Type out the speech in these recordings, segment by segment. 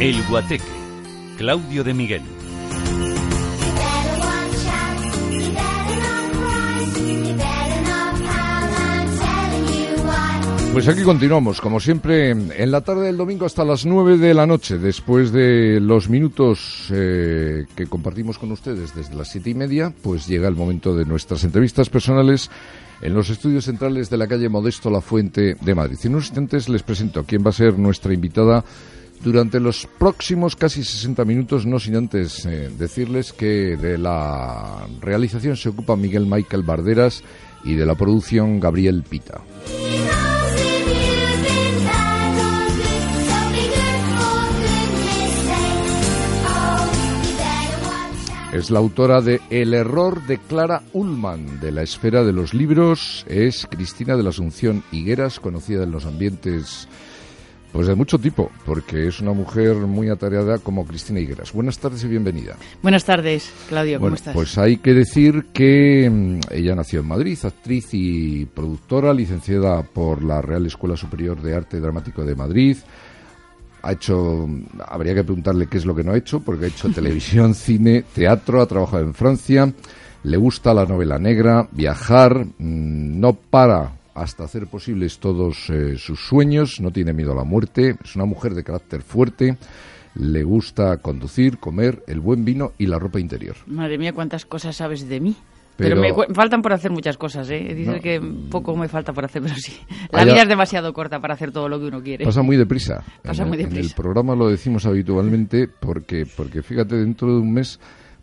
El Guateque, Claudio de Miguel. Pues aquí continuamos, como siempre, en la tarde del domingo hasta las 9 de la noche, después de los minutos eh, que compartimos con ustedes desde las siete y media, pues llega el momento de nuestras entrevistas personales en los estudios centrales de la calle Modesto La Fuente de Madrid. En unos instantes les presento quién va a ser nuestra invitada durante los próximos casi 60 minutos, no sin antes eh, decirles que de la realización se ocupa Miguel Michael Barderas y de la producción Gabriel Pita. Es la autora de El error de Clara Ullman, de la esfera de los libros. Es Cristina de la Asunción Higueras, conocida en los ambientes pues de mucho tipo, porque es una mujer muy atareada como Cristina Higueras. Buenas tardes y bienvenida. Buenas tardes, Claudio, ¿cómo estás? Pues hay que decir que mm, ella nació en Madrid, actriz y productora, licenciada por la Real Escuela Superior de Arte Dramático de Madrid. Ha hecho, habría que preguntarle qué es lo que no ha hecho, porque ha hecho televisión, cine, teatro, ha trabajado en Francia, le gusta la novela negra, viajar, mm, no para hasta hacer posibles todos eh, sus sueños, no tiene miedo a la muerte, es una mujer de carácter fuerte, le gusta conducir, comer, el buen vino y la ropa interior. Madre mía, cuántas cosas sabes de mí. Pero, me faltan por hacer muchas cosas, ¿eh? Dice que poco me falta por hacer, pero sí. La vida es demasiado corta para hacer todo lo que uno quiere. Pasa muy deprisa. Pasa muy deprisa. En el programa lo decimos habitualmente porque, porque fíjate, dentro de un mes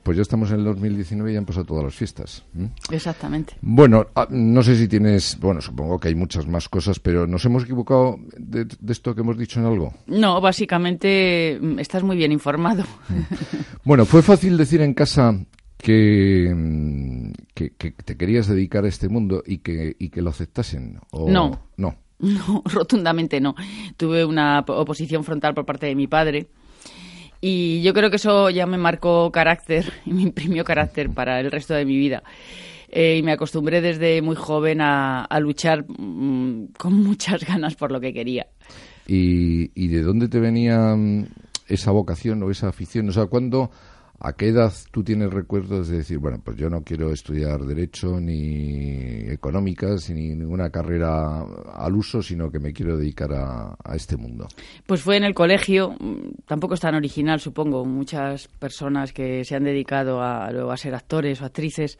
pues ya estamos en el 2019 y ya han pasado todas las fiestas. Exactamente. Bueno, ah, no sé si tienes, bueno, supongo que hay muchas más cosas, pero ¿nos hemos equivocado de, esto que hemos dicho en algo? No, básicamente mm, estás muy bien informado. Bueno, ¿fue fácil decir en casa que, mm, que, te querías dedicar a este mundo y que, y que lo aceptasen? ¿O no. No. No, rotundamente no. Tuve una oposición frontal por parte de mi padre y yo creo que eso ya me marcó carácter y me imprimió carácter para el resto de mi vida. Eh, y me acostumbré desde muy joven a, luchar mm, con muchas ganas por lo que quería. ¿Y, ¿Y, de dónde te venía mm, esa vocación o esa afición? O sea, ¿cuándo ¿A qué edad tú tienes recuerdos de decir, bueno, pues yo no quiero estudiar Derecho ni Económicas ni ninguna carrera al uso, sino que me quiero dedicar a, este mundo? Pues fue en el colegio, tampoco es tan original, supongo. Muchas personas que se han dedicado a, a ser actores o actrices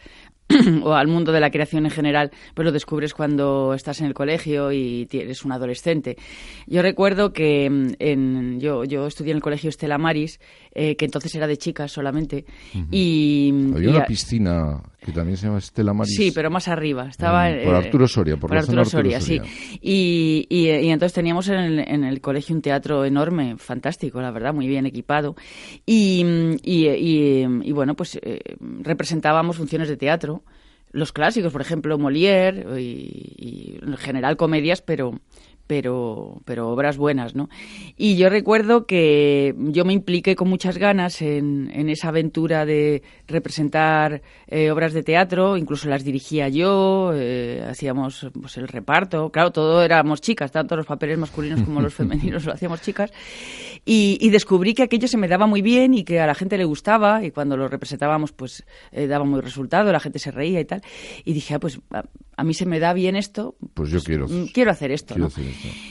o al mundo de la creación en general, pues lo descubres cuando estás en el colegio y eres un adolescente. Yo recuerdo que mm, en, yo, yo estudié en el colegio Estela Maris, eh, que entonces era de chicas solamente, y... Había una piscina que también se llama Estela Maris. Sí, pero más arriba. Estaba, por eh, Arturo Soria, por, Arturo, Soria, sí. Y, y, entonces teníamos en el, en el, colegio un teatro enorme, fantástico, la verdad, muy bien equipado. Y, y bueno, pues eh, representábamos funciones de teatro los clásicos, por ejemplo, Molière y, en general comedias, pero, pero, pero obras buenas, ¿no? Y yo recuerdo que yo me impliqué con muchas ganas en, en esa aventura de representar eh, obras de teatro, incluso las dirigía yo, eh, hacíamos pues, el reparto, claro, todo éramos chicas, tanto los papeles masculinos como los femeninos lo hacíamos chicas, y, descubrí que aquello se me daba muy bien y que a la gente le gustaba, y cuando lo representábamos pues eh, daba muy resultado, la gente se reía y tal, y dije, ah, pues a, mí se me da bien esto, pues yo quiero, mm, quiero hacer esto.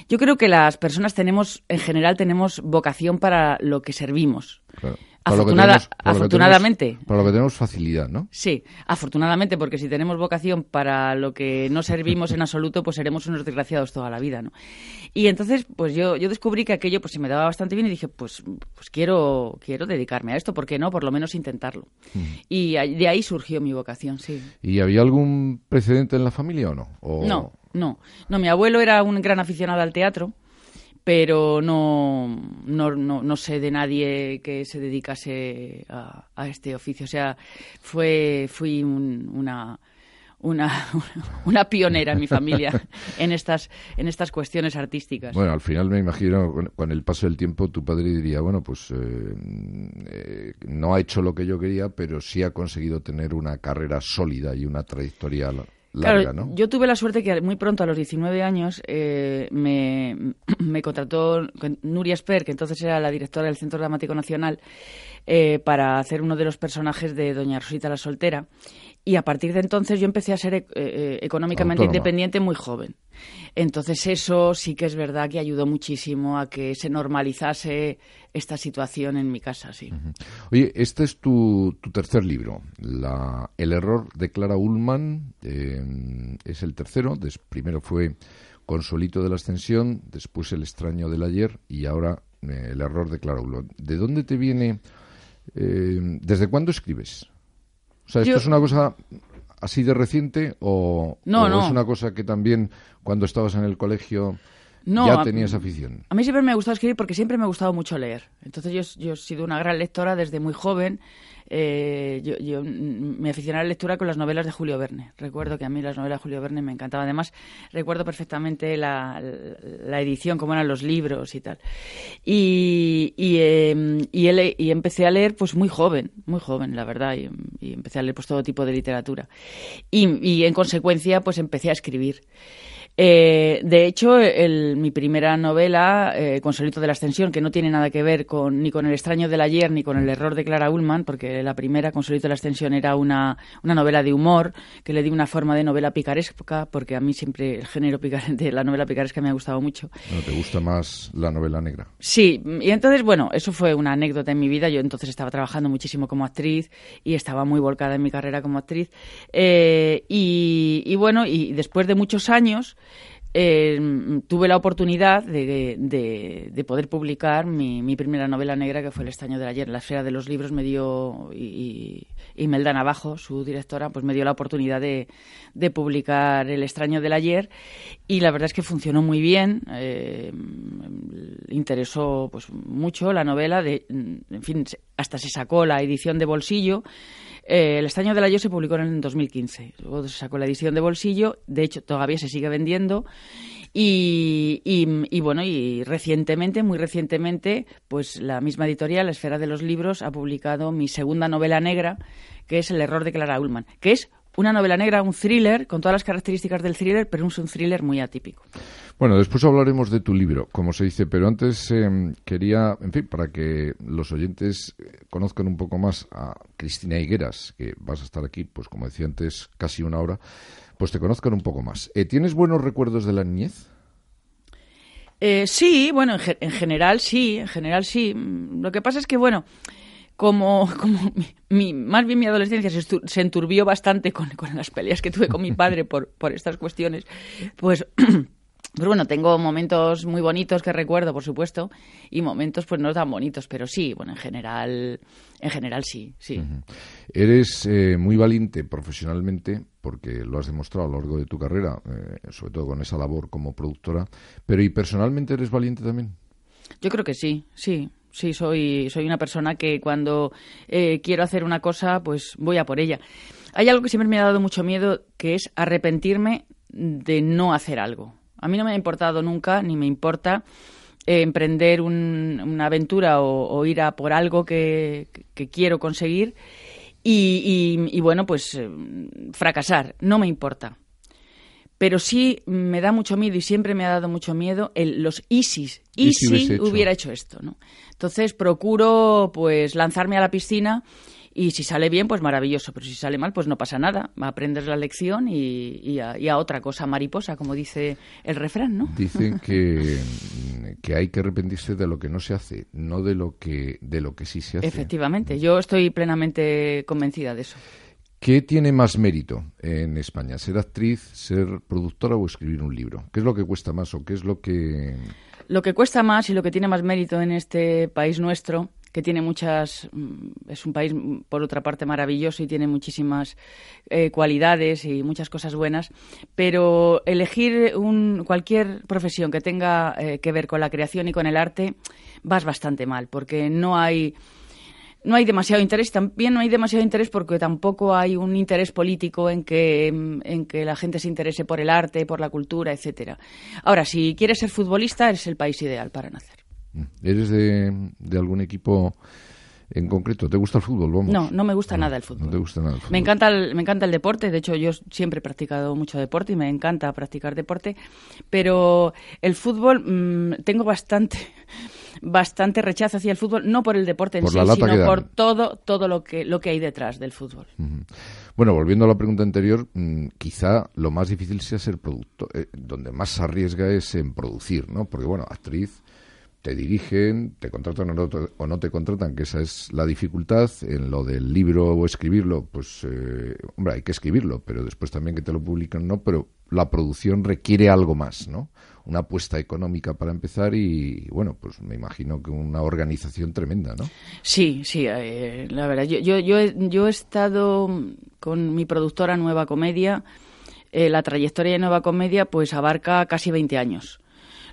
Yo creo que las personas tenemos, en general, tenemos vocación para lo que servimos. Afortunadamente. para lo que tenemos facilidad, ¿no? Sí, afortunadamente, porque si tenemos vocación para lo que no servimos en absoluto, pues seremos unos desgraciados toda la vida, ¿no? Y entonces, pues yo, yo descubrí que aquello pues se me daba bastante bien y dije, pues, pues quiero, quiero dedicarme a esto, ¿por qué no? Por lo menos intentarlo. Mm. Y de ahí surgió mi vocación, sí. ¿Y había algún precedente en la familia o no? No. no. No, mi abuelo era un gran aficionado al teatro, pero no, no, no, sé de nadie que se dedicase a, a este oficio. O sea, fue, fui una una, una pionera en mi familia en estas, en estas cuestiones artísticas. Bueno, al final me imagino, con, el paso del tiempo, tu padre diría, bueno, pues eh, eh, no ha hecho lo que yo quería, pero sí ha conseguido tener una carrera sólida y una trayectoria larga, ¿no? Yo tuve la suerte que muy pronto, a los 19 años, eh, me, me, contrató Nuria Sper, que entonces era la directora del Centro Dramático Nacional, para hacer uno de los personajes de Doña Rosita la Soltera. Y a partir de entonces yo empecé a ser eh, eh, económicamente independiente muy joven. Entonces eso sí que es verdad que ayudó muchísimo a que se normalizase esta situación en mi casa, sí. Oye, este es tu, tercer libro, la, El error de Clara Ullman, eh, es el tercero, primero fue Consolito de la Ascensión, después El extraño del ayer y ahora El error de Clara Ullman. ¿De dónde te viene, desde cuándo escribes? O sea, ¿esto es una cosa así de reciente o, es una cosa que también cuando estabas en el colegio ya tenías afición? A mí siempre me ha gustado escribir porque siempre me ha gustado mucho leer. Entonces yo, yo he sido una gran lectora desde muy joven eh, yo, yo, me aficioné a la lectura con las novelas de Julio Verne. Recuerdo que a mí las novelas de Julio Verne me encantaban. Además, recuerdo perfectamente la, edición, cómo eran los libros y tal. Y, y, em, y, empecé a leer pues muy joven, muy joven, la verdad. Y, empecé a leer pues todo tipo de literatura. Y, en consecuencia, pues empecé a escribir. Eh, de hecho, mi primera novela, eh, Consolito de la Ascensión, que no tiene nada que ver con, ni con El extraño del ayer ni con El error de Clara Ullman, porque la primera, Consolito de la Ascensión, era una, una novela de humor que le di una forma de novela picaresca, porque a mí siempre el género de la novela picaresca me ha gustado mucho. ¿Te gusta más la novela negra? Sí, y entonces, bueno, eso fue una anécdota en mi vida. Yo entonces estaba trabajando muchísimo como actriz y estaba muy volcada en mi carrera como actriz. Eh, y, y bueno, y después de muchos años, eh, tuve la oportunidad de, de, poder publicar mi, mi, primera novela negra, que fue El estaño del ayer. La esfera de los libros me dio, y, Melda Navajo, su directora, pues me dio la oportunidad de, publicar El extraño del ayer. Y la verdad es que funcionó muy bien. Eh, interesó pues mucho la novela. De, en fin, hasta se sacó la edición de bolsillo. Eh, el estaño del ayer se publicó en el 2015. Luego se sacó la edición de bolsillo. De hecho, todavía se sigue vendiendo. Y, y, bueno, y recientemente, muy recientemente, pues la misma editorial, La Esfera de los Libros, ha publicado mi segunda novela negra, que es El error de Clara Ullman, que es una novela negra, un thriller, con todas las características del thriller, pero es un thriller muy atípico. Bueno, después hablaremos de tu libro, como se dice, pero antes em, quería, en fin, para que los oyentes eh, conozcan un poco más a Cristina Higueras, que vas a estar aquí, pues como decía antes, casi una hora, pues te conozcan un poco más. Eh, ¿Tienes buenos recuerdos de la niñez? Eh, sí, bueno, en, general sí, en general sí. Lo que pasa es que, bueno, como, como mi, más bien mi adolescencia se, enturbió bastante con, con, las peleas que tuve con mi padre por, por estas cuestiones, pues Pues bueno, tengo momentos muy bonitos que recuerdo, por supuesto, y momentos pues no tan bonitos, pero sí, bueno, en general, en general sí, sí. Eres eh, muy valiente profesionalmente, porque lo has demostrado a lo largo de tu carrera, eh, sobre todo con esa labor como productora, pero ¿y personalmente eres valiente también? Yo creo que sí, sí. Sí, soy, soy una persona que cuando eh, quiero hacer una cosa, pues voy a por ella. Hay algo que siempre me ha dado mucho miedo, que es arrepentirme de no hacer algo. A mí no me ha importado nunca, ni me importa eh, emprender una aventura o, ir a por algo que, quiero conseguir y, bueno, pues eh, fracasar. No me importa. Pero sí me da mucho miedo y siempre me ha dado mucho miedo el, los ISIS. ¿Y, si, hubiera hecho esto? ¿no? Entonces procuro pues lanzarme a la piscina y si sale bien, pues maravilloso, pero si sale mal, pues no pasa nada. Aprendes la lección y, a, otra cosa mariposa, como dice el refrán, ¿no? Dicen que, que hay que arrepentirse de lo que no se hace, no de lo que, de lo que sí se hace. Efectivamente, yo estoy plenamente convencida de eso. ¿Qué tiene más mérito en España? ¿Ser actriz, ser productora o escribir un libro? ¿Qué es lo que cuesta más o qué es lo que...? Lo que cuesta más y lo que tiene más mérito en este país nuestro que tiene muchas, mm, es un país mm, por otra parte maravilloso y tiene muchísimas eh, cualidades y muchas cosas buenas, pero elegir un, cualquier profesión que tenga eh, que ver con la creación y con el arte vas bastante mal, porque no hay no hay demasiado interés, también no hay demasiado interés porque tampoco hay un interés político en que, en que la gente se interese por el arte, por la cultura, etcétera. Ahora, si quieres ser futbolista, es el país ideal para nacer. Mm. ¿Eres de, de algún equipo en concreto? ¿Te gusta el fútbol? No, no me gusta nada el fútbol. No te gusta nada el fútbol. Me encanta el, me encanta el deporte. De hecho, yo siempre he practicado mucho deporte y me encanta practicar deporte. Pero el fútbol mmm, tengo bastante bastante rechazo hacia el fútbol, no por el deporte en Por sí, sino por todo, todo lo que, lo que hay detrás del fútbol. Bueno, volviendo a la pregunta anterior, mm, quizá lo más difícil sea ser productor. eh, donde más se arriesga es en producir, ¿no? Porque, bueno, actriz, te dirigen, te contratan o no, te- o no te contratan, que esa es la dificultad. En lo del libro o escribirlo, pues, eh, hombre, hay que escribirlo, pero después también que te lo publican, ¿no? Pero la producción requiere algo más, ¿no? Una apuesta económica para empezar y, bueno, pues me imagino que una organización tremenda, ¿no? Sí, sí, eh, la verdad. Yo, yo, yo, he, yo he estado con mi productora Nueva Comedia. eh, la trayectoria de Nueva Comedia pues abarca casi 20 años.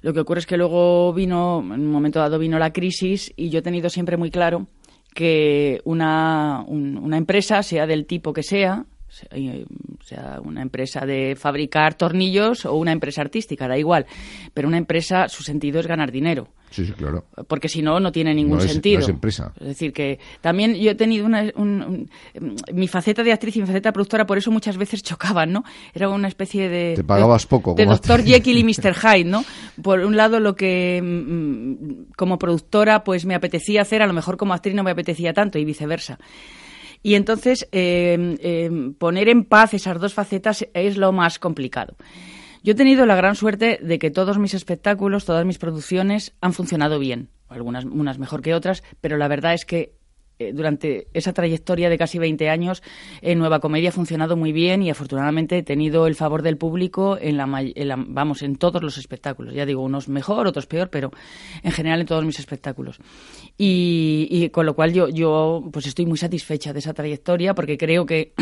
Lo que ocurre es que luego vino, en un momento dado vino la crisis y yo he tenido siempre muy claro que una, un- una empresa, sea del tipo que sea, sea, eh, sea una empresa de fabricar tornillos o una empresa artística, da igual, pero una empresa, su sentido es ganar dinero Sí, sí, claro. porque si no, no tiene ningún No es- no sentido. es empresa. Es decir, que también yo he tenido una, un- un- mi faceta de actriz y mi faceta de productora, por eso muchas veces chocaban, ¿no? Era una especie de. Te pagabas de- poco De actriz. Jekyll y Mr. Hyde, ¿no? Por un lado, lo que mm, como productora, pues me apetecía hacer, a lo mejor como actriz no me apetecía tanto y viceversa. Y entonces, eh, eh, poner en paz esas dos facetas es lo más complicado. Yo he tenido la gran suerte de que todos mis espectáculos, todas mis producciones han funcionado bien. Algunas unas mejor que otras, pero la verdad es que eh, durante esa trayectoria de casi 20 años, en Nueva Comedia ha funcionado muy bien y afortunadamente he tenido el favor del público en la, en la- vamos, en todos los espectáculos. Ya digo, unos mejor, otros peor, pero en general en todos mis espectáculos. Y, y con lo cual yo, yo pues estoy muy satisfecha de esa trayectoria porque creo que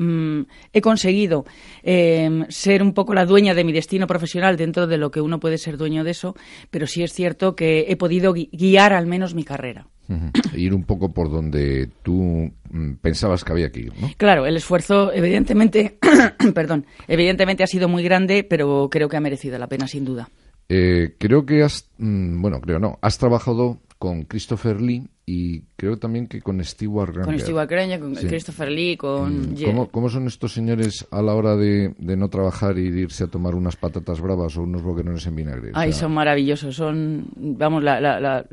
mm, he conseguido eh, ser un poco la dueña de mi destino profesional dentro de lo que uno puede ser dueño de eso, pero sí es cierto que he podido gui- guiar al menos mi carrera. Ujú. Ir un poco por donde tú mm, pensabas que había que ir, ¿no? Claro, el esfuerzo, evidentemente, perdón, evidentemente ha sido muy grande, pero creo que ha merecido la pena, sin duda. Eh, creo que has, mm, bueno, creo no, has trabajado con Christopher Lee y creo también que con Stewart Granger. Con Steve Granger, con Sí. Christopher Lee, con... Mm, ¿Cómo, cómo son estos señores a la hora de, de no trabajar y de irse a tomar unas patatas bravas o unos boquerones en vinagre? O Ay, sea, son maravillosos. Son, vamos, la, la, la,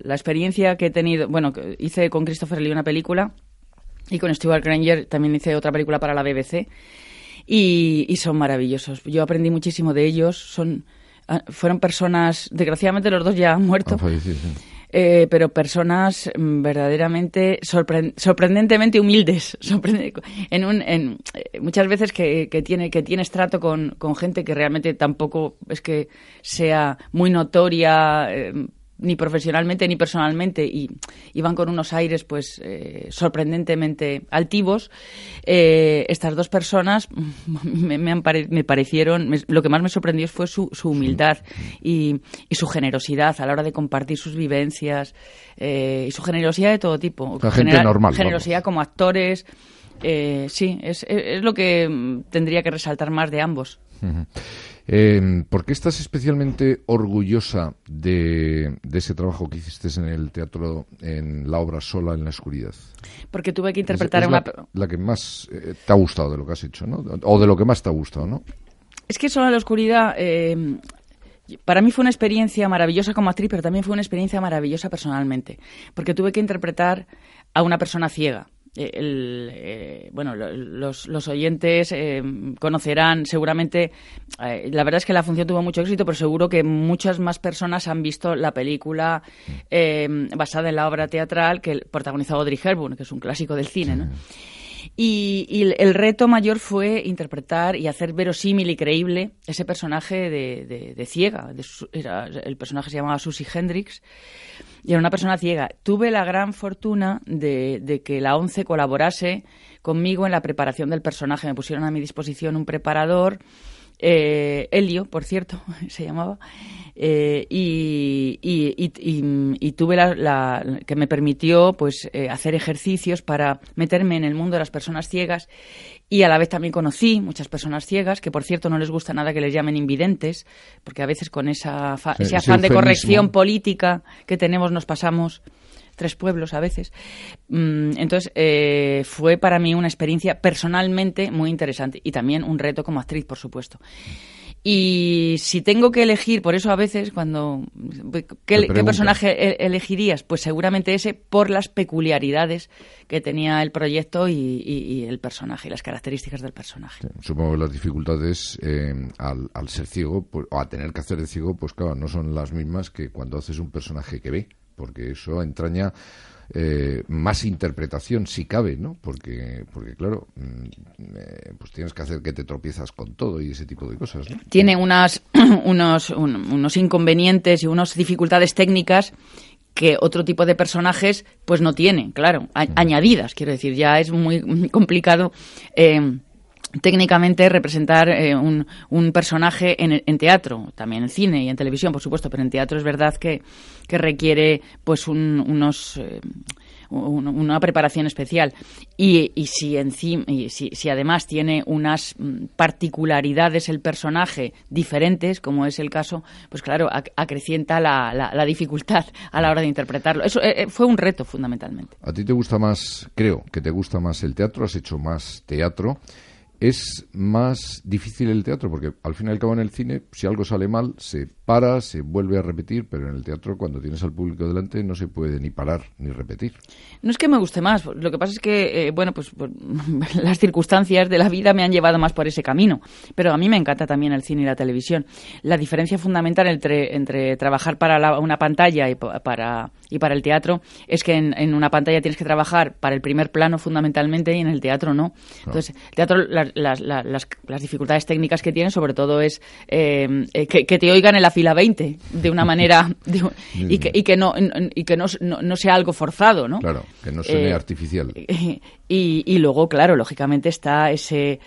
la experiencia que he tenido. Bueno, hice con Christopher Lee una película y con Stuart Granger también hice otra película para la BBC y, y son maravillosos. Yo aprendí muchísimo de ellos. Son, ah, fueron personas, desgraciadamente los dos ya han muerto. han fallecido, sí. Eh, pero personas mm, verdaderamente sorpre- sorprendentemente humildes. Sorprende- en un en, eh, muchas veces que, que tiene que tienes trato con, con gente que realmente tampoco es que sea muy notoria eh, ni profesionalmente ni personalmente y, y van con unos aires pues eh, sorprendentemente altivos eh, estas dos personas me, me pare- me parecieron me- lo que más me sorprendió fue su, su humildad y, y su generosidad a la hora de compartir sus vivencias eh, y su generosidad de todo tipo sea, gente normal, generosidad vamos. como actores eh, sí es, es- es lo que tendría que resaltar más de ambos. Eh, ¿Por qué estás especialmente orgullosa de, de ese trabajo que hiciste en el teatro, en la obra Sola en la Oscuridad? porque tuve que interpretar es a una la, la que más eh, te ha gustado de lo que has hecho, ¿no? O de lo que más te ha gustado, ¿no? Es que Solo en la Oscuridad, eh, para mí fue una experiencia maravillosa como actriz, pero también fue una experiencia maravillosa personalmente, porque tuve que interpretar a una persona ciega. Eh, el, eh, bueno, lo- los, los oyentes eh, conocerán seguramente, eh, la verdad es que la función tuvo mucho éxito, pero seguro que muchas más personas han visto la película basada en la obra teatral que protagonizó Audrey Hepburn, que es un clásico del cine, ¿no? Y, el reto mayor fue interpretar y hacer verosímil y creíble ese personaje de, ciega. era, el personaje se llamaba Susie Hendrix y era una persona ciega. Tuve la gran fortuna de, que la ONCE colaborase conmigo en la preparación del personaje. Me pusieron a mi disposición un preparador, eh, Helio, por cierto, se llamaba, eh, y, y, tuve la, que me permitió pues eh, hacer ejercicios para meterme en el mundo de las personas ciegas. Y a la vez también conocí muchas personas ciegas que por cierto no les gusta nada que les llamen invidentes porque a veces con esa ese afán de corrección política que tenemos nos pasamos tres pueblos a veces. Mm, entonces, eh, fue para mí una experiencia personalmente muy interesante y también un reto como actriz, por supuesto. Y si tengo que elegir, por eso a veces cuando... ¿Qué, personaje e, elegirías? Pues seguramente ese por las peculiaridades que tenía el proyecto y, el personaje, y las características del personaje. supongo que las dificultades eh, al, ser ciego, pues, o a tener que hacer de ciego, pues claro, no son las mismas que cuando haces un personaje que ve, porque eso entraña eh, más interpretación si cabe, ¿no? Porque, porque claro, mm, eh, pues tienes que hacer que te tropiezas con todo y ese tipo de cosas, ¿no? Tiene unas, unos, unos inconvenientes y unas dificultades técnicas que otro tipo de personajes pues no tienen, claro, añadidas, quiero decir, ya es muy, complicado eh, técnicamente representar eh, un, un, personaje en, teatro, también en cine y en televisión, por supuesto, pero en teatro es verdad que, que requiere pues unos eh, una preparación especial. Y, y si encima y si, si, además tiene unas mm, particularidades el personaje diferentes como es el caso pues claro acrecienta la, la, dificultad a la hora de interpretarlo. Eso eh, fue un reto fundamentalmente. A ti te gusta más creo que te gusta más el teatro has hecho más teatro es más difícil el teatro porque al fin y al cabo en el cine si algo sale mal se para, se vuelve a repetir, pero en el teatro cuando tienes al público delante no se puede ni parar ni repetir. No es que me guste más, lo que pasa es que, eh, bueno, pues, pues las circunstancias de la vida me han llevado más por ese camino, pero a mí me encanta también el cine y la televisión. La diferencia fundamental entre, entre trabajar para una pantalla y para, y para el teatro es que en, una pantalla tienes que trabajar para el primer plano fundamentalmente y en el teatro no. Entonces, el teatro, las, las, dificultades técnicas que tiene sobre todo es eh, eh, que, que te oigan en la fila 20 de una manera y, que, y que, no, y que no, no, sea algo forzado, ¿no? Claro, que no suene eh, artificial. Y, y, luego, claro, lógicamente está ese,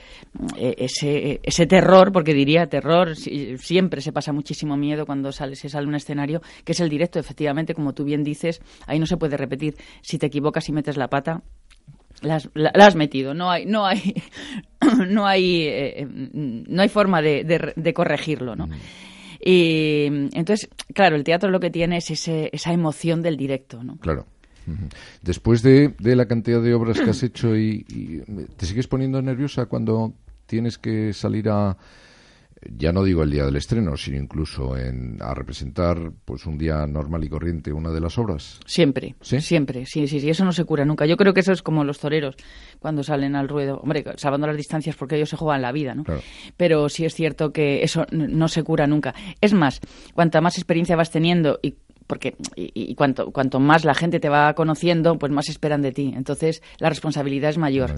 eh, ese, ese terror, porque diría terror, siempre se pasa muchísimo miedo cuando sale, se sale un escenario, que es el directo, efectivamente, como tú bien dices, ahí no se puede repetir. Si te equivocas y metes la pata, la has, metido no hay no hay no hay eh, no hay forma de, de, corregirlo no mm. Y entonces, claro, el teatro lo que tiene es ese, esa emoción del directo, ¿no? Claro. Después de, de, la cantidad de obras que has hecho y, te sigues poniendo nerviosa cuando tienes que salir a ya no digo el día del estreno, sino incluso en, a representar pues un día normal y corriente una de las obras? Siempre, siempre, sí, sí, sí, eso no se cura nunca. Yo creo que eso es como los toreros cuando salen al ruedo, hombre, salvando las distancias porque ellos se juegan la vida, ¿no? Pero sí es cierto que eso no se cura nunca. Es más, cuanta más experiencia vas teniendo y porque y, cuanto, cuanto más la gente te va conociendo, pues más esperan de ti. Entonces, la responsabilidad es mayor.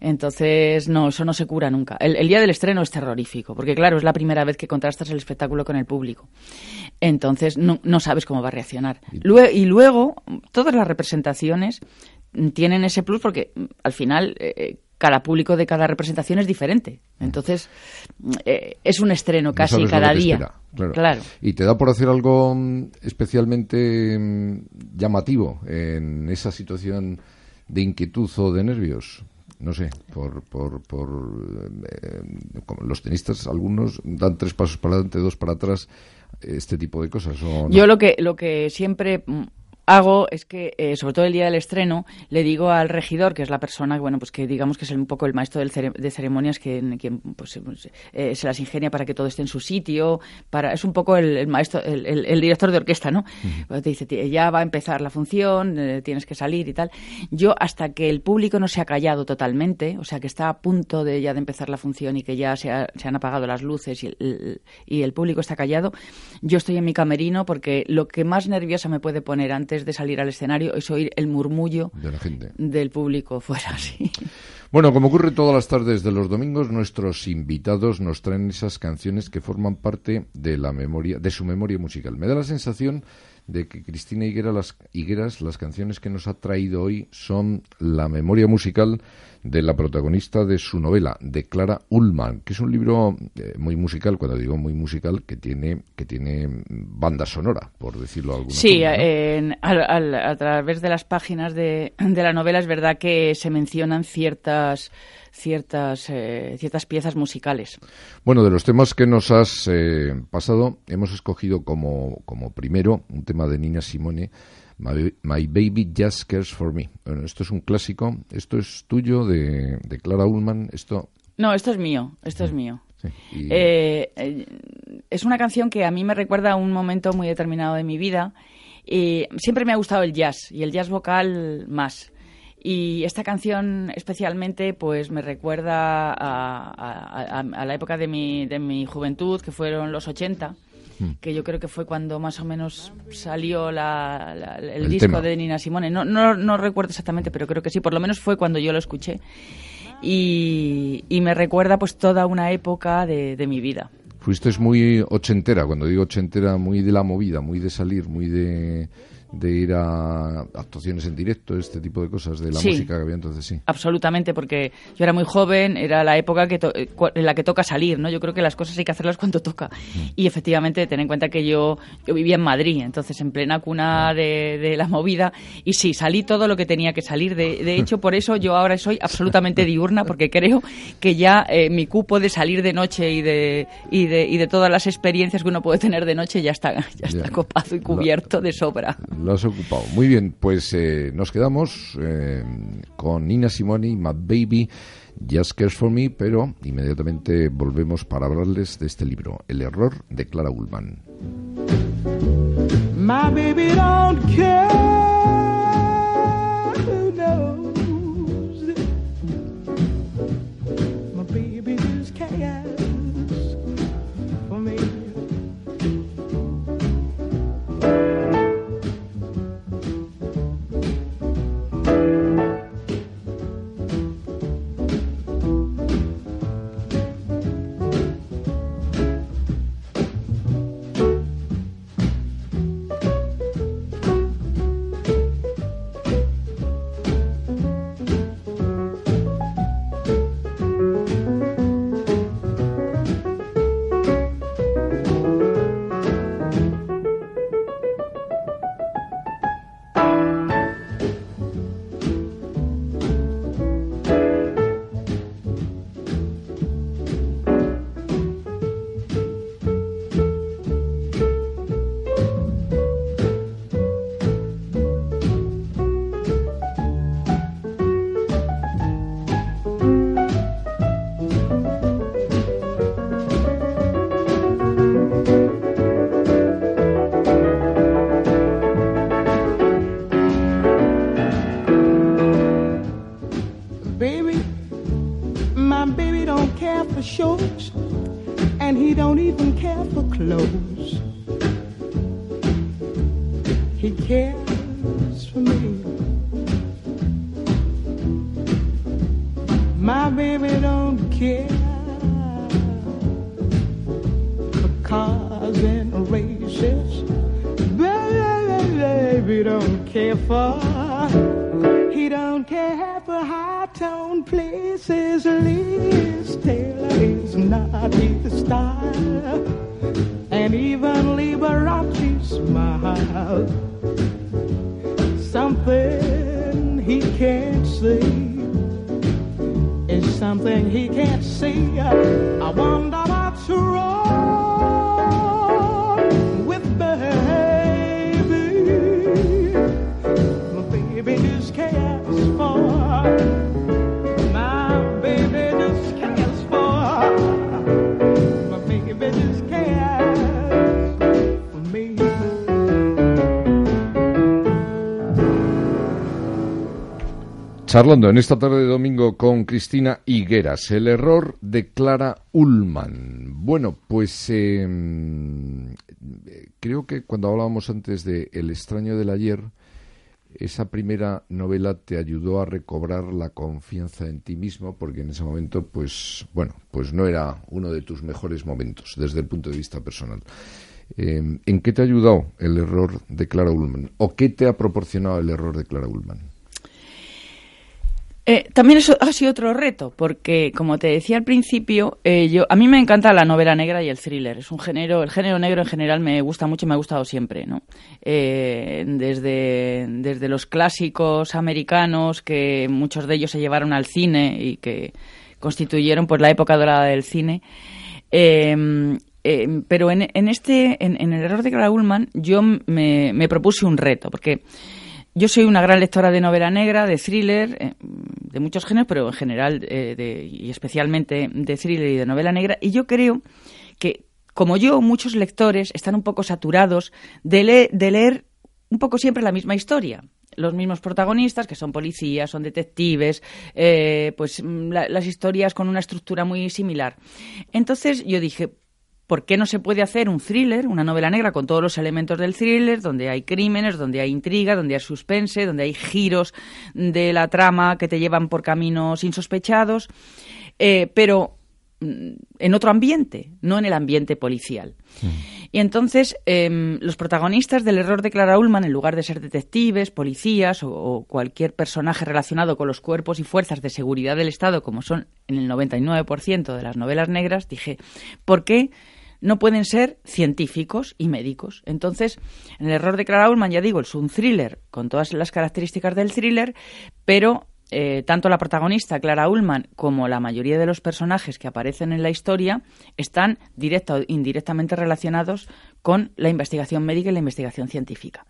Entonces, no, eso no se cura nunca. El, día del estreno es terrorífico, porque claro, es la primera vez que contrastas el espectáculo con el público. Entonces, no, no sabes cómo va a reaccionar. y luego, todas las representaciones tienen ese plus porque mm, al final eh, eh, cada público de cada representación es diferente. Entonces, eh, es un estreno casi cada día. claro. ¿Y te da por hacer algo mm, especialmente mm, llamativo en esa situación de inquietud o de nervios? no sé, por, por, por eh, los tenistas, algunos dan tres pasos para adelante, dos para atrás, este tipo de cosas. Yo lo que, lo que siempre hago es que, eh, sobre todo el día del estreno, le digo al regidor, que es la persona, bueno, pues que digamos que es un poco el maestro de ceremonias, que quien pues, eh, se las ingenia para que todo esté en su sitio, para es un poco el, maestro, el, director de orquesta, ¿no? Pues te dice, ya va a empezar la función, eh, tienes que salir y tal. Yo, hasta que el público no se ha callado totalmente, o sea, que está a punto de ya de empezar la función y que ya se, han apagado las luces y el, y el público está callado, yo estoy en mi camerino porque lo que más nerviosa me puede poner antes de salir al escenario es oír el murmullo del público fuera. Sí. Bueno, como ocurre todas las tardes de los domingos, nuestros invitados nos traen esas canciones que forman parte de la memoria, de su memoria musical. Me da la sensación de que Cristina Higuera, las, Higueras, las canciones que nos ha traído hoy son la memoria musical de la protagonista de su novela, de Clara Ullman, que es un libro eh, muy musical, cuando digo muy musical, que tiene, que tiene banda sonora, por decirlo de alguna sí, forma. Sí, a través de las páginas de, de la novela es verdad que se mencionan ciertas ciertas, eh, ciertas piezas musicales. Bueno, de los temas que nos has eh, pasado, hemos escogido como, como primero un tema de Nina Simone, My, Baby Just Cares for Me. Bueno, esto es un clásico, esto es tuyo, de, de Clara Ullman, esto... No, esto es mío, esto es mío. Eh, es una canción que a mí me recuerda a un momento muy determinado de mi vida. Y siempre me ha gustado el jazz y el jazz vocal más. Y esta canción especialmente pues me recuerda a, la época de mi, de mi juventud, que fueron los 80 hmm. que yo creo que fue cuando más o menos salió el, disco de Nina Simone. No, no, no, recuerdo exactamente, pero creo que sí, por lo menos fue cuando yo lo escuché. Y, me recuerda pues toda una época de, de mi vida. Fuiste muy ochentera, cuando digo ochentera, muy de la movida, muy de salir, muy de de ir a actuaciones en directo, este tipo de cosas, de la música que había entonces, sí. Absolutamente, porque yo era muy joven, era la época que eh, en la que toca salir, ¿no? Yo creo que las cosas hay que hacerlas cuando toca. Mm. Y efectivamente, ten en cuenta que yo, yo vivía en Madrid, entonces en plena cuna de, la movida, y sí, salí todo lo que tenía que salir. De, de hecho, por eso yo ahora soy absolutamente diurna, porque creo que ya eh, mi cupo de salir de noche y de, y de, y de todas las experiencias que uno puede tener de noche ya está, ya está copado y cubierto de sobra lo has ocupado. Muy bien, pues eh, nos quedamos eh, con Nina Simone y My Baby Just Cares for Me, pero inmediatamente volvemos para hablarles de este libro, El error de Clara Ullman. Charlando en esta tarde de domingo con Cristina Higueras, el error de Clara Ullman. Bueno, pues em, creo que cuando hablábamos antes de El extraño del ayer, esa primera novela te ayudó a recobrar la confianza en ti mismo porque en ese momento pues bueno pues no era uno de tus mejores momentos desde el punto de vista personal eh, ¿en qué te ha ayudado el error de Clara Ullman? o qué te ha proporcionado el error de Clara Ullman? Eh, también eso ha sido otro reto, porque como te decía al principio, eh, yo a mí me encanta la novela negra y el thriller. Es un género, el género negro en general me gusta mucho y me ha gustado siempre, ¿no? Eh, desde, desde los clásicos americanos que muchos de ellos se llevaron al cine y que constituyeron pues la época dorada del cine. Em, pero en, en este, en, el error de Clara Ullman, yo me, me propuse un reto, porque yo soy una gran lectora de novela negra, de thriller, eh, de muchos géneros, pero en general eh, y especialmente de thriller y de novela negra. Y yo creo que, como yo, muchos lectores están un poco saturados de, de leer un poco siempre la misma historia los mismos protagonistas, que son policías, son detectives, eh, pues mm, las historias con una estructura muy similar. Entonces yo dije, ¿Por qué no se puede hacer un thriller, una novela negra con todos los elementos del thriller, donde hay crímenes, donde hay intriga, donde hay suspense, donde hay giros de la trama que te llevan por caminos insospechados, eh, pero mm, en otro ambiente, no en el ambiente policial. Mm. Y entonces em, los protagonistas del error de Clara Ullman, en lugar de ser detectives, policías o, cualquier personaje relacionado con los cuerpos y fuerzas de seguridad del Estado, como son en el 99% de las novelas negras, dije, ¿por qué? No pueden ser científicos y médicos. Entonces, en el error de Clara Ullman, ya digo, es un thriller con todas las características del thriller, pero eh, tanto la protagonista, Clara Ullman, como la mayoría de los personajes que aparecen en la historia están directa o indirectamente relacionados con la investigación médica y la investigación científica.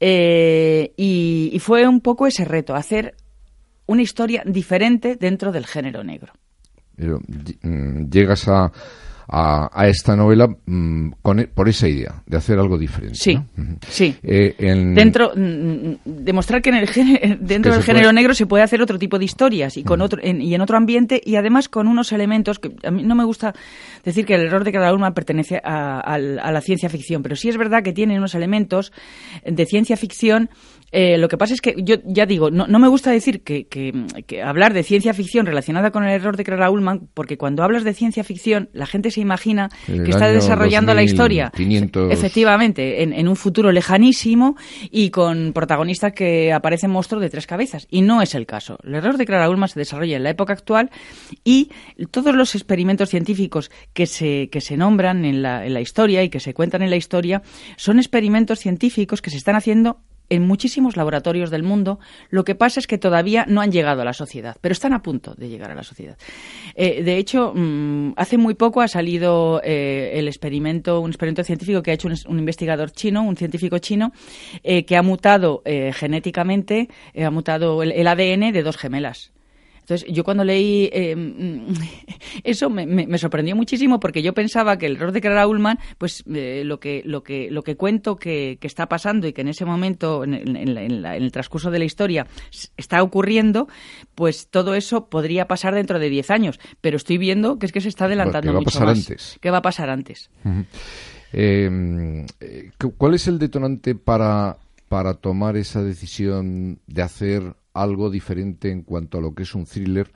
Eh, y fue un poco ese reto, hacer una historia diferente dentro del género negro. Pero mm, llegas a a, esta novela mm, con, e, por esa idea de hacer algo diferente. Sí, sí. Eh, dentro, mm, mm, demostrar que en el dentro del género negro se puede hacer otro tipo de historias y, con otro, en, y en otro ambiente y además con unos elementos que a mí no me gusta decir que el error de cada uno pertenece a, la ciencia ficción, pero sí es verdad que tiene unos elementos de ciencia ficción eh, lo que pasa es que yo ya digo, no, no me gusta decir que, que, hablar de ciencia ficción relacionada con el error de Clara Ullman, porque cuando hablas de ciencia ficción, la gente se imagina que está desarrollando la historia efectivamente en, un futuro lejanísimo y con protagonistas que aparecen monstruos de tres cabezas. Y no es el caso. El error de Clara Ullman se desarrolla en la época actual y todos los experimentos científicos que se, que se nombran en la, en la historia y que se cuentan en la historia son experimentos científicos que se están haciendo en muchísimos laboratorios del mundo. Lo que pasa es que todavía no han llegado a la sociedad, pero están a punto de llegar a la sociedad. Eh, de hecho, mm, hace muy poco ha salido eh, el experimento, un experimento científico que ha hecho un, investigador chino, un científico chino, eh, que ha mutado genéticamente, ha mutado el ADN de dos gemelas. Entonces, yo cuando leí eh, eso me, sorprendió muchísimo porque yo pensaba que el error de Clara Ullman, pues eh, lo, que, lo, que, lo que cuento que, está pasando y que en ese momento, en, el transcurso de la historia, está ocurriendo, pues todo eso podría pasar dentro de 10 años. Pero estoy viendo que es que se está adelantando ¿Qué va a pasar antes? ¿Qué va a pasar antes? Em, eh, ¿Cuál es el detonante para, para tomar esa decisión de hacer algo diferente en cuanto a lo que es un thriller.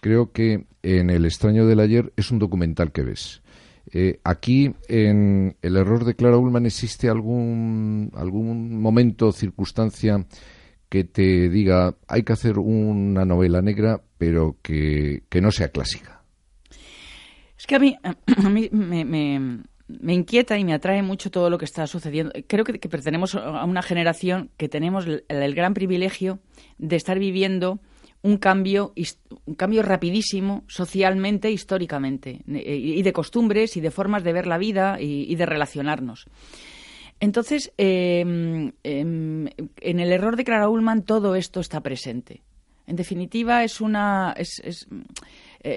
Creo que en El extraño del ayer es un documental que ves. Eh, aquí, en El error de Clara Ullman, ¿existe algún, algún momento circunstancia que te diga hay que hacer una novela negra, pero que, no sea clásica? Es que a mí, a mí me, me inquieta y me atrae mucho todo lo que está sucediendo. Creo que, pertenecemos a una generación que tenemos el, gran privilegio de estar viviendo un cambio, un cambio rapidísimo socialmente, históricamente, y de costumbres y de formas de ver la vida y, de relacionarnos. Entonces, em, em, en el error de Clara Ullman todo esto está presente. En definitiva, es una. Es, eh,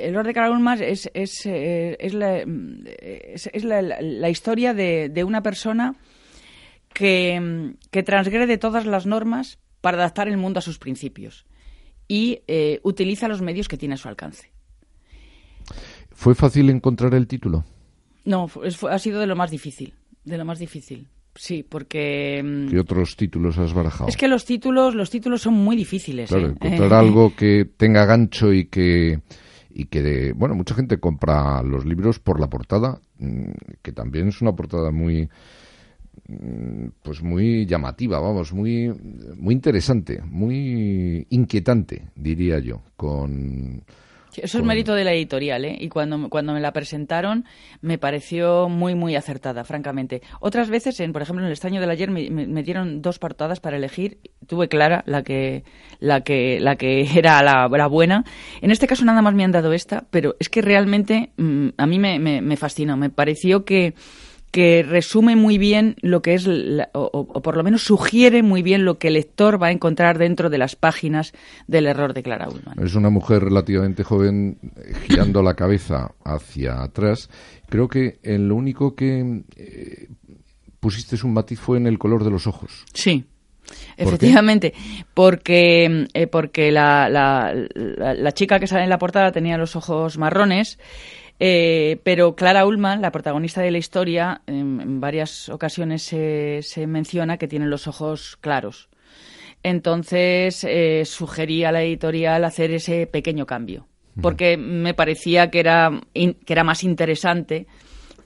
el Lord de Carol es, es, eh, es, la, es la, historia de, una persona que, que transgrede todas las normas para adaptar el mundo a sus principios y eh, utiliza los medios que tiene a su alcance. ¿Fue fácil encontrar el título? No, ha sido de lo más difícil, de lo más difícil sí, porque... Mm, ¿Qué otros títulos has barajado? Es que los títulos, los títulos son muy difíciles. Claro, ¿eh? encontrar algo que tenga gancho y que y que bueno mucha gente compra los libros por la portada mm, que también es una portada muy mm, pues muy llamativa vamos muy muy interesante muy inquietante diría yo con eso es mérito de la editorial, ¿eh? Y cuando, cuando me la presentaron me pareció muy, muy acertada, francamente. Otras veces, en, por ejemplo, en el estaño del ayer me, dieron dos portadas para elegir. Tuve clara la que, la que, la que era la, buena. En este caso nada más me han dado esta, pero es que realmente mm, a mí me, me fascinó. Me pareció que que resume muy bien lo que es, o, por lo menos sugiere muy bien lo que el lector va a encontrar dentro de las páginas del error de Clara Ullman. Es una mujer relativamente joven eh, girando la cabeza hacia atrás. Creo que en lo único que eh, pusiste un matiz fue en el color de los ojos. Sí. Efectivamente, porque, eh, porque la, la, la, chica que sale en la portada tenía los ojos marrones eh, pero Clara Ullman, la protagonista de la historia, en, varias ocasiones se, menciona que tiene los ojos claros. Entonces eh, sugerí a la editorial hacer ese pequeño cambio, porque me parecía que era, que era más interesante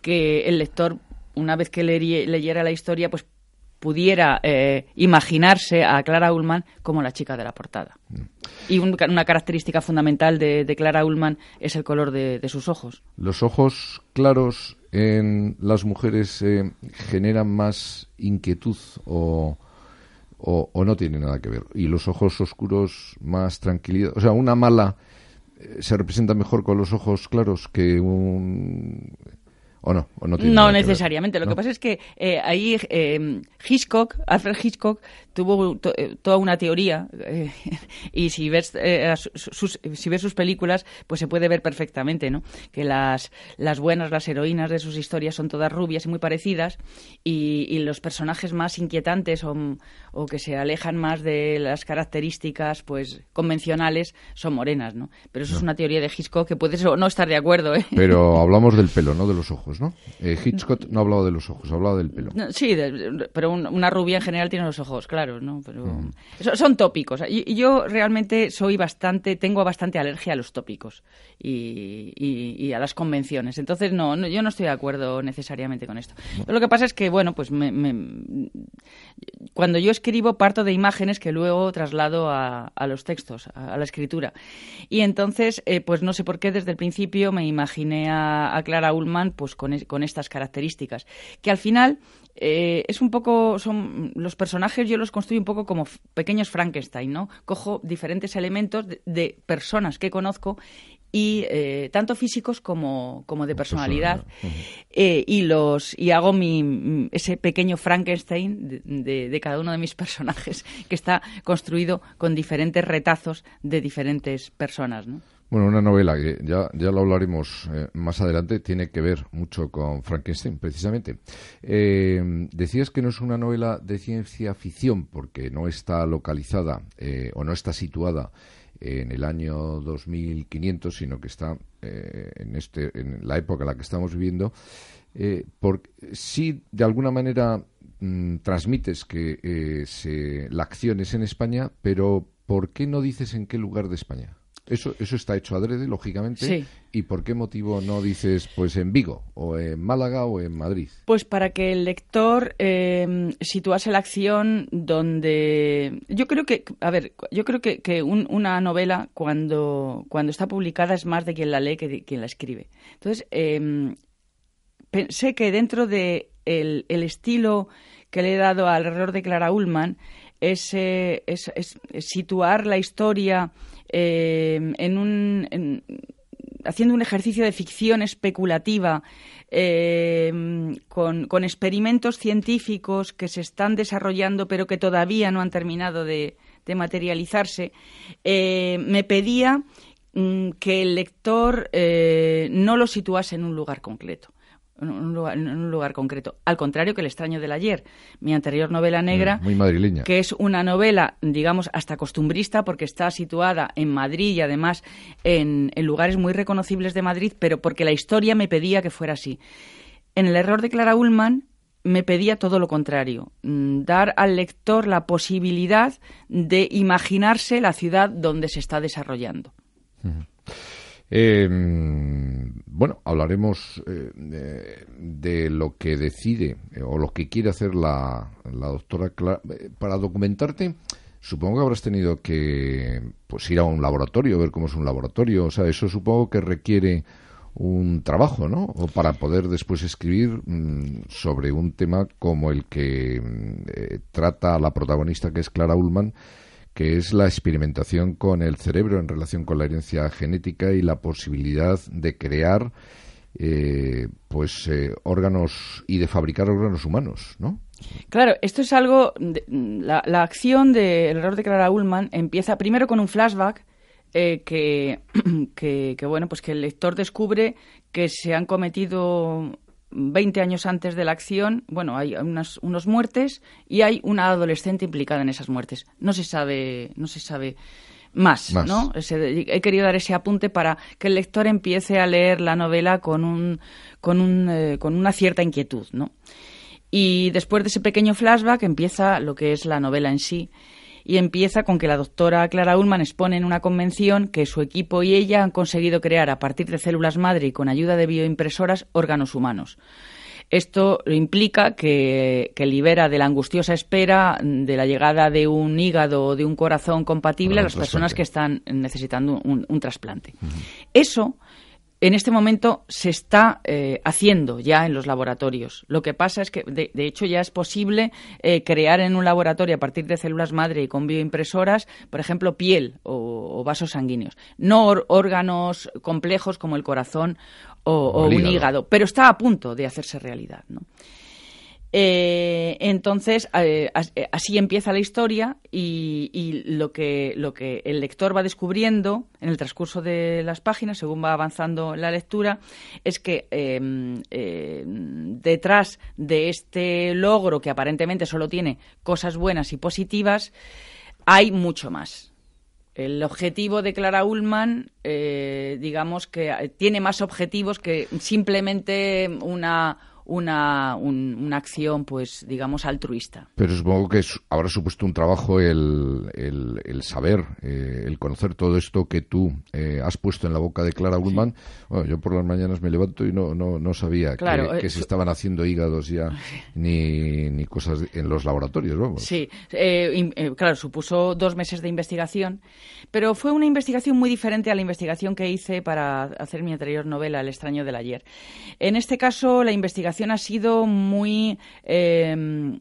que el lector, una vez que leyera la historia, pues pudiera eh, imaginarse a Clara Ullman como la chica de la portada. Y una característica fundamental de, Clara Ullman es el color de, sus ojos. Los ojos claros en las mujeres eh, generan más inquietud o, o, no tienen nada que ver. Y los ojos oscuros más tranquilidad. O sea, una mala eh, se representa mejor con los ojos claros que un ¿O no? no, necesariamente. Lo que pasa es que eh, ahí eh, Hitchcock, Alfred Hitchcock, tuvo eh, toda una teoría y si ves, sus, si ves sus películas, pues se puede ver perfectamente, ¿no? Que las, las buenas, las heroínas de sus historias son todas rubias y muy parecidas y, y los personajes más inquietantes o, o, que se alejan más de las características pues convencionales son morenas, ¿no? Pero eso es una teoría de Hitchcock que puedes no estar de acuerdo, ¿eh? Pero hablamos del pelo, no de los ojos. ¿No? Eh, Hitchcock no hablaba de los ojos, hablaba del pelo. sí, pero una rubia en general tiene los ojos claros, ¿no? Pero mm. son, tópicos. Y, yo realmente soy bastante, tengo bastante alergia a los tópicos y, a las convenciones. Entonces, no, yo no estoy de acuerdo necesariamente con esto. lo que pasa es que, bueno, pues cuando yo escribo parto de imágenes que luego traslado a, los textos, a, la escritura. Y entonces, eh, pues no sé por qué desde el principio me imaginé a, a Clara Ullman pues con, estas características. Que al final eh, es un poco, son los personajes yo los construyo un poco como pequeños Frankenstein, ¿no? Cojo diferentes elementos de, personas que conozco y eh, tanto físicos como, como de personalidad eh, y los y hago mi ese pequeño Frankenstein de, de, cada uno de mis personajes que está construido con diferentes retazos de diferentes personas, ¿no? Bueno, una novela que ya, ya lo hablaremos eh, más adelante, tiene que ver mucho con Frankenstein, precisamente. Eh, decías que no es una novela de ciencia ficción porque no está localizada eh, o no está situada en el año 2500, sino que está en, este, en la época en la que estamos viviendo. porque sí, de alguna manera mm, transmites que se, la acción es en España, pero ¿por qué no dices en qué lugar de España? Eso, eso está hecho adrede, lógicamente. ¿Y por qué motivo no dices, pues en Vigo, o en Málaga, o en Madrid? Pues para que el lector eh, situase la acción donde. Yo creo que, a ver, yo creo que, que una novela, cuando, cuando está publicada, es más de quien la lee que de quien la escribe. Entonces, em, pensé que dentro de el, estilo que le he dado al error de Clara Ullman, es, es situar la historia eh, en un, haciendo un ejercicio de ficción especulativa eh, con, experimentos científicos que se están desarrollando pero que todavía no han terminado de, materializarse, eh, me pedía mm, que el lector no lo situase en un lugar concreto en un, lugar, concreto. Al contrario que El extraño del ayer, mi anterior novela negra, mm, muy madrileña. que es una novela, digamos, hasta costumbrista, porque está situada en Madrid y además en, lugares muy reconocibles de Madrid, pero porque la historia me pedía que fuera así. En El error de Clara Ullman, me pedía todo lo contrario, mm, dar al lector la posibilidad de imaginarse la ciudad donde se está desarrollando. Eh, bueno, hablaremos eh, de, lo que decide eh, o lo que quiere hacer la, la doctora Clara. Para documentarte, supongo que habrás tenido que pues ir a un laboratorio, ver cómo es un laboratorio. O sea, eso supongo que requiere un trabajo, ¿no? O para poder después escribir mm, sobre un tema como el que mm, trata la protagonista, que es Clara Ullman, que es la experimentación con el cerebro en relación con la herencia genética y la posibilidad de crear eh, pues eh, órganos y de fabricar órganos humanos, ¿no? Claro, esto es algo. la, acción del error de Clara Ullman empieza primero con un flashback eh, que, que, bueno, pues que el lector descubre que se han cometido 20 años antes de la acción, bueno, hay unas unos muertes y hay una adolescente implicada en esas muertes. No se sabe, no se sabe más, ¿no? he querido dar ese apunte para que el lector empiece a leer la novela con un, con un, eh, con una cierta inquietud, ¿no? Y después de ese pequeño flashback empieza lo que es la novela en sí y empieza con que la doctora Clara Ullman expone en una convención que su equipo y ella han conseguido crear a partir de células madre y con ayuda de bioimpresoras órganos humanos. Esto implica que, libera de la angustiosa espera de la llegada de un hígado o de un corazón compatible a las personas que están necesitando un, trasplante. Eso en este momento se está eh, haciendo ya en los laboratorios. Lo que pasa es que, de, hecho, ya es posible eh, crear en un laboratorio a partir de células madre y con bioimpresoras, por ejemplo, piel o, vasos sanguíneos. No órganos complejos como el corazón o, un hígado, pero está a punto de hacerse realidad. ¿no? Eh, entonces, eh, eh, así empieza la historia y, lo, que, lo que el lector va descubriendo en el transcurso de las páginas, según va avanzando la lectura, es que em, detrás de este logro, que aparentemente solo tiene cosas buenas y positivas, hay mucho más. El objetivo de Clara Ullman, digamos que tiene más objetivos que simplemente una una, una acción, pues, digamos, altruista. Pero supongo que habrá supuesto un trabajo el, el, saber, eh, el conocer todo esto que tú eh, has puesto en la boca de Clara Ullman. Bueno, yo por las mañanas me levanto y no, no, no sabía que, eh, se estaban haciendo hígados ya, ni, ni cosas en los laboratorios, vamos. Sí, claro, supuso dos meses de investigación, pero fue una investigación muy diferente a la investigación que hice para hacer mi anterior novela, El extraño del ayer. En este caso, la investigación ha sido muy... Eh,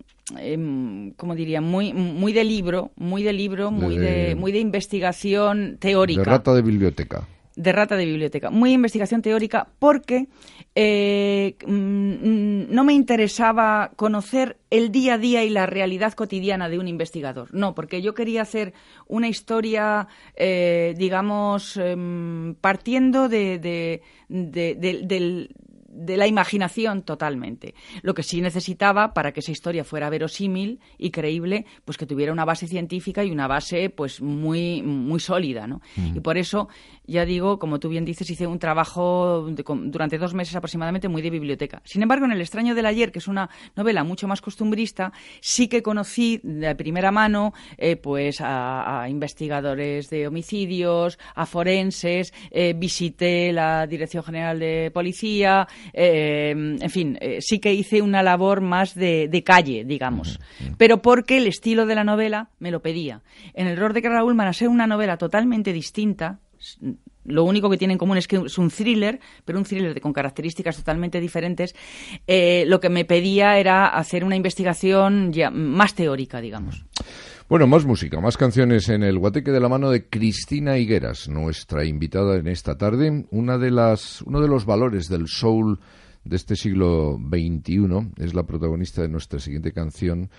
como diría muy muy de libro muy de libro muy de, muy de investigación teórica. De rata de biblioteca. De rata de biblioteca. Muy investigación teórica porque eh, mm, no me interesaba conocer el día a día y la realidad cotidiana de un investigador. No porque yo quería hacer una historia eh, digamos em, partiendo de, de, del de la imaginación totalmente. Lo que sí necesitaba para que esa historia fuera verosímil y creíble, pues que tuviera una base científica y una base pues muy muy sólida, ¿no? Y por eso ya digo, como tú bien dices, hice un trabajo durante dos meses aproximadamente muy de biblioteca. Sin embargo, en El extraño del ayer, que es una novela mucho más costumbrista, sí que conocí de primera mano eh, pues a, investigadores de homicidios, a forenses, eh, visité la Dirección General de Policía, eh, en fin, sí que hice una labor más de, calle, digamos. Pero porque el estilo de la novela me lo pedía. En El error de Carla Ullman, a ser una novela totalmente distinta, lo único que tiene en común es que es un thriller, pero un thriller con características totalmente diferentes. Eh, lo que me pedía era hacer una investigación ya más teórica, digamos. Bueno, más música, más canciones en el Guateque de la mano de Cristina Higueras, nuestra invitada en esta tarde. Una de las, uno de los valores del soul de este siglo XXI es la protagonista de nuestra siguiente canción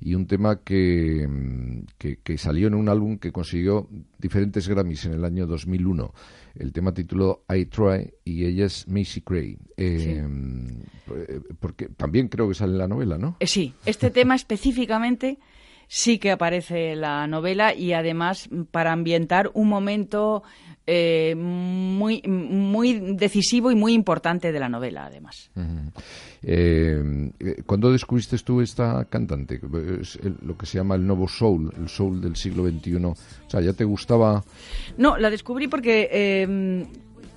y un tema que, que, salió en un álbum que consiguió diferentes Grammys en el año 2001. El tema titulado I Try y ella es Macy Gray. Eh, porque también creo que sale en la novela, ¿no? Eh, sí, este tema específicamente sí que aparece la novela y además para ambientar un momento eh, muy, muy decisivo y muy importante de la novela, además. Eh, ¿Cuándo descubriste tú esta cantante? Es lo que se llama el nuevo soul, el soul del siglo XXI. O sea, ¿ya te gustaba? No, la descubrí porque eh,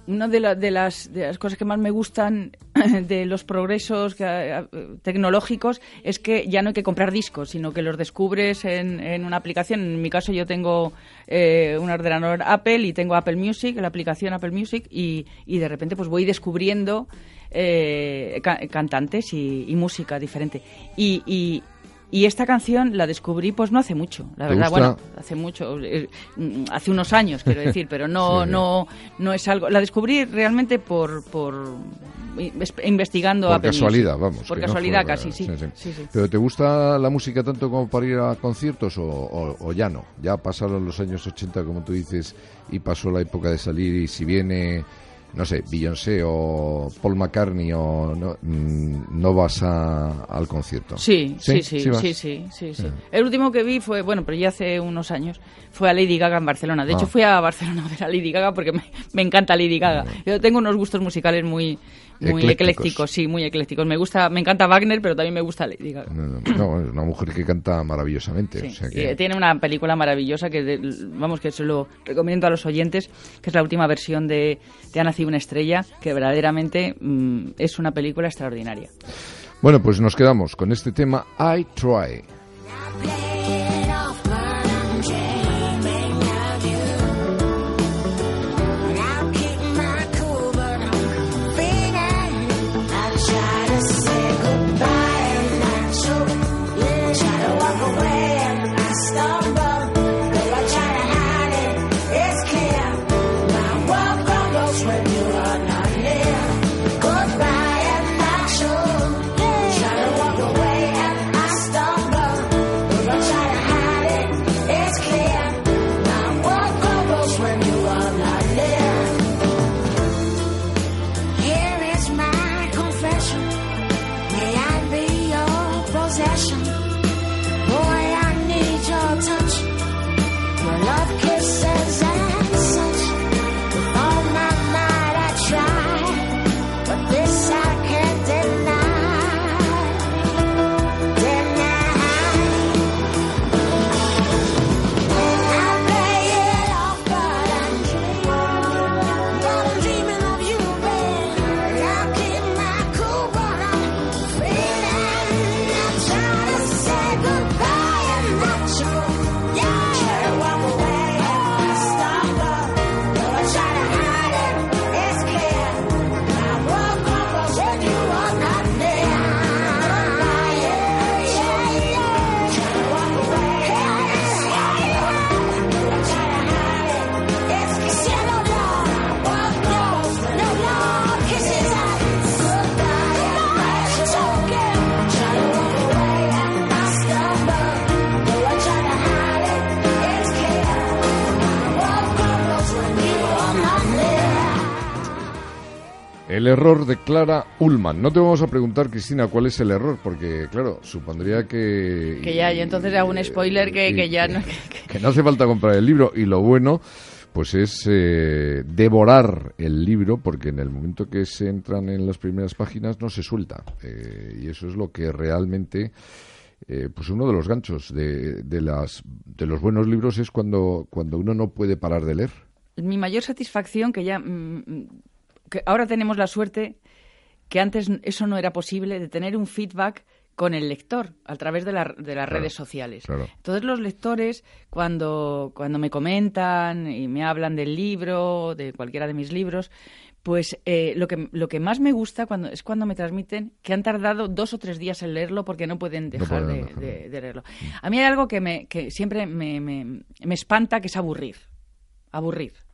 una de, de, las, de, las, cosas que más me gustan de los progresos tecnológicos es que ya no hay que comprar discos, sino que los descubres en, en una aplicación. En mi caso yo tengo eh, un ordenador Apple y tengo Apple Music, la aplicación Apple Music, y, y de repente pues voy descubriendo eh, ca cantantes y, y, música diferente. Y, y, y esta canción la descubrí pues no hace mucho, la verdad, bueno, hace mucho, eh, hace unos años quiero decir, pero no sí, no no es algo, la descubrí realmente por por investigando por casualidad, vamos. Por casualidad no casi, sí. Sí, sí. sí, ¿Pero te gusta la música tanto como para ir a conciertos o, o, o, ya no? Ya pasaron los años 80, como tú dices, y pasó la época de salir y si viene no sé, Beyoncé o Paul McCartney o no, mm, no vas a, al concierto. Sí, sí, sí, sí, sí, sí, sí, sí. El último que vi fue, bueno, pero ya hace unos años, fue a Lady Gaga en Barcelona. De ah. hecho, fui a Barcelona a ver a Lady Gaga porque me, me encanta Lady Gaga. Yo tengo unos gustos musicales muy, muy eclécticos. sí, muy eclécticos. Me gusta, me encanta Wagner, pero también me gusta Lady Gaga. No, no, es una mujer que canta maravillosamente. Sí, o sea que... Tiene una película maravillosa que, de, vamos, que se lo recomiendo a los oyentes, que es la última versión de Te ha nacido una estrella, que verdaderamente mmm, es una película extraordinaria. Bueno, pues nos quedamos con este tema I Try. Error de Clara Ullman. No te vamos a preguntar, Cristina, cuál es el error, porque, claro, supondría que... Que ya, y entonces hago un spoiler que, que, que ya no... Que, no hace falta comprar el libro, y lo bueno, pues es eh, devorar el libro, porque en el momento que se entran en las primeras páginas no se suelta. Eh, y eso es lo que realmente... Eh, pues uno de los ganchos de, de, las, de los buenos libros es cuando, cuando uno no puede parar de leer. Mi mayor satisfacción, que ya... Mm, que ahora tenemos la suerte que antes eso no era posible de tener un feedback con el lector a través de, la, de las claro, redes sociales. Claro. Entonces los lectores cuando, cuando me comentan y me hablan del libro, de cualquiera de mis libros, pues eh, lo, que, lo que más me gusta cuando, es cuando me transmiten que han tardado dos o tres días en leerlo porque no pueden dejar, no pueden dejar. De, de, de, leerlo. A mí hay algo que, me, que siempre me, me, me espanta, que es aburrir. Aburrir.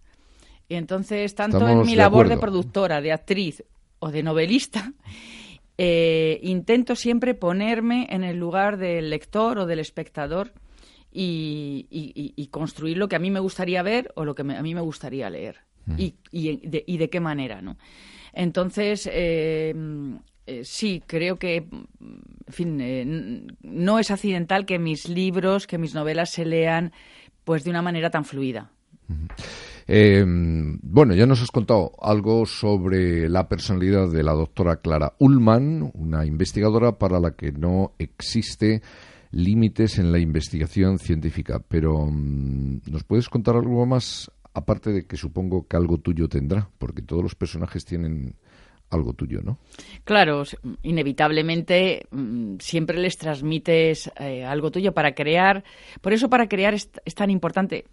Y entonces, tanto Estamos en mi labor de productora, de actriz o de novelista, eh, intento siempre ponerme en el lugar del lector o del espectador y, y, y, construir lo que a mí me gustaría ver o lo que me, a mí me gustaría leer. Mm. Y, de, y, de, qué manera, ¿no? Entonces, eh, eh, sí, creo que, en fin, eh, no es accidental que mis libros, que mis novelas se lean pues de una manera tan fluida. Eh, bueno, ya nos has contado algo sobre la personalidad de la doctora Clara Ullman, una investigadora para la que no existe límites en la investigación científica. Pero, mm, ¿nos puedes contar algo más, aparte de que supongo que algo tuyo tendrá? Porque todos los personajes tienen algo tuyo, ¿no? Claro, inevitablemente mm, siempre les transmites eh, algo tuyo para crear. Por eso para crear es, tan importante.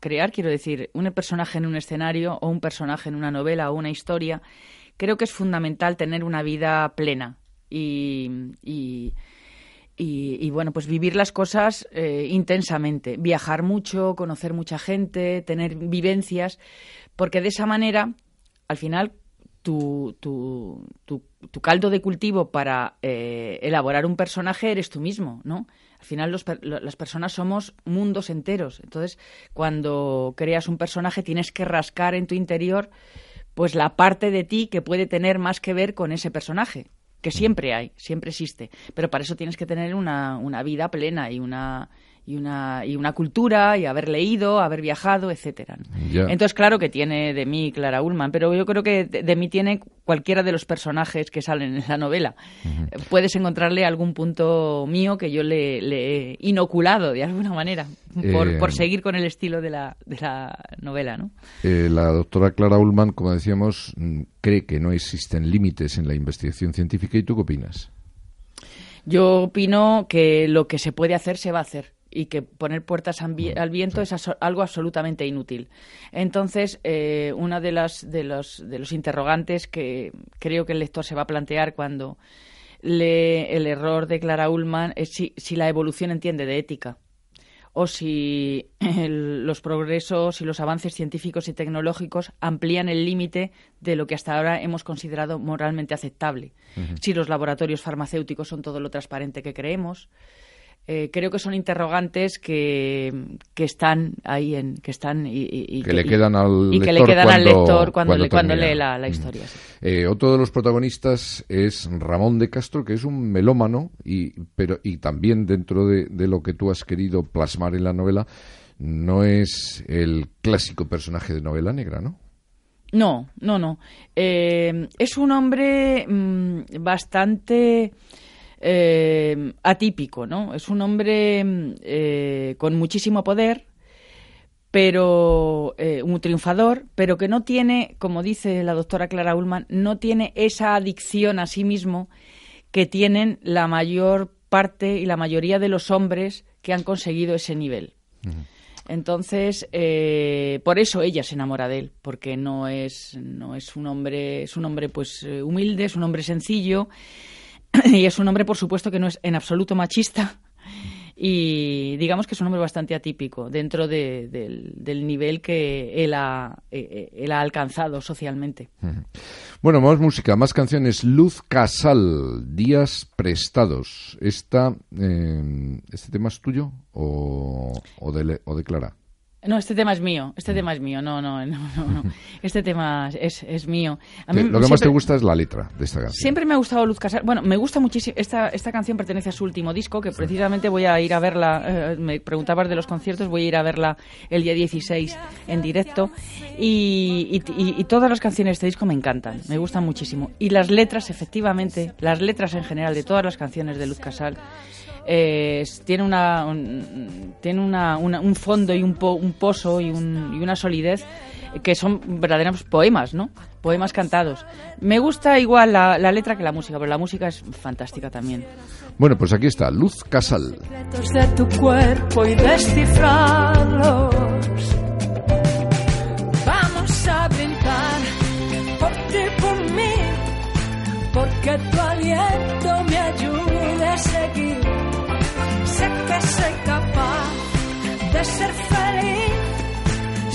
Crear, quiero decir, un personaje en un escenario o un personaje en una novela o una historia. Creo que es fundamental tener una vida plena y, y, bueno, pues vivir las cosas eh, intensamente, viajar mucho, conocer mucha gente, tener vivencias, porque de esa manera, al final, tu, tu, tu, caldo de cultivo para eh, elaborar un personaje eres tú mismo, ¿no? Al final las personas somos mundos enteros. Entonces, cuando creas un personaje tienes que rascar en tu interior pues la parte de ti que puede tener más que ver con ese personaje, que siempre hay, siempre existe. Pero para eso tienes que tener una, una vida plena y una y una, y una cultura y haber leído, haber viajado, etcétera. Entonces, claro que tiene de mí Clara Ullman, pero yo creo que de, mí tiene cualquiera de los personajes que salen en la novela. Puedes encontrarle algún punto mío que yo le, he inoculado de alguna manera por, eh, por, seguir con el estilo de la, de la novela. ¿no? Eh, la doctora Clara Ullman, como decíamos, mm, cree que no existen límites en la investigación científica. ¿Y tú qué opinas? Yo opino que lo que se puede hacer se va a hacer y que poner puertas al viento es algo absolutamente inútil. Entonces, eh, una de las de los, de los interrogantes que creo que el lector se va a plantear cuando lee el error de Clara Ullman es si, si la evolución entiende de ética o si los progresos y los avances científicos y tecnológicos amplían el límite de lo que hasta ahora hemos considerado moralmente aceptable. Si los laboratorios farmacéuticos son todo lo transparente que creemos, eh, creo que son interrogantes que, que están ahí en que están y, que, le quedan al y lector que le quedan cuando, al lector cuando, cuando, lee la, la historia. Eh, otro de los protagonistas es Ramón de Castro, que es un melómano y pero y también dentro de, de lo que tú has querido plasmar en la novela no es el clásico personaje de novela negra, ¿no? No, no, no. Eh, es un hombre mm, bastante eh, atípico, ¿no? Es un hombre eh, con muchísimo poder, pero eh, un triunfador, pero que no tiene, como dice la doctora Clara Ullman, no tiene esa adicción a sí mismo que tienen la mayor parte y la mayoría de los hombres que han conseguido ese nivel. Entonces, por eso ella se enamora de él, porque no es, no es un hombre, es un hombre pues humilde, es un hombre sencillo y es un hombre, por supuesto, que no es en absoluto machista y digamos que es un hombre bastante atípico dentro del, nivel que él ha, eh, eh, él ha alcanzado socialmente. Bueno, más música, más canciones. Luz Casal, Días Prestados. Esta, eh, ¿Este tema es tuyo o, o, de, o de Clara? No, este tema es mío. Este tema es mío. No, no, no, no. Este tema es, es mío. A mí lo que más te gusta es la letra de esta canción. Siempre me ha gustado Luz Casal. Bueno, me gusta muchísimo. Esta, esta canción pertenece a su último disco, que precisamente voy a ir a verla. Eh, me preguntabas de los conciertos, voy a ir a verla el día 16 en directo. Y, y, y todas las canciones de este disco me encantan. Me gustan muchísimo. Y las letras, efectivamente, las letras en general de todas las canciones de Luz Casal tiene una un, tiene una, un fondo y un, un pozo y, un, y, una solidez que son verdaderos poemas, ¿no? Poemas cantados. Me gusta igual la, la, letra que la música, pero la música es fantástica también. Bueno, pues aquí está, Luz Casal. de tu cuerpo y descifrarlos. Vamos a brindar por ti, por mí, porque tu aliento de ser feliz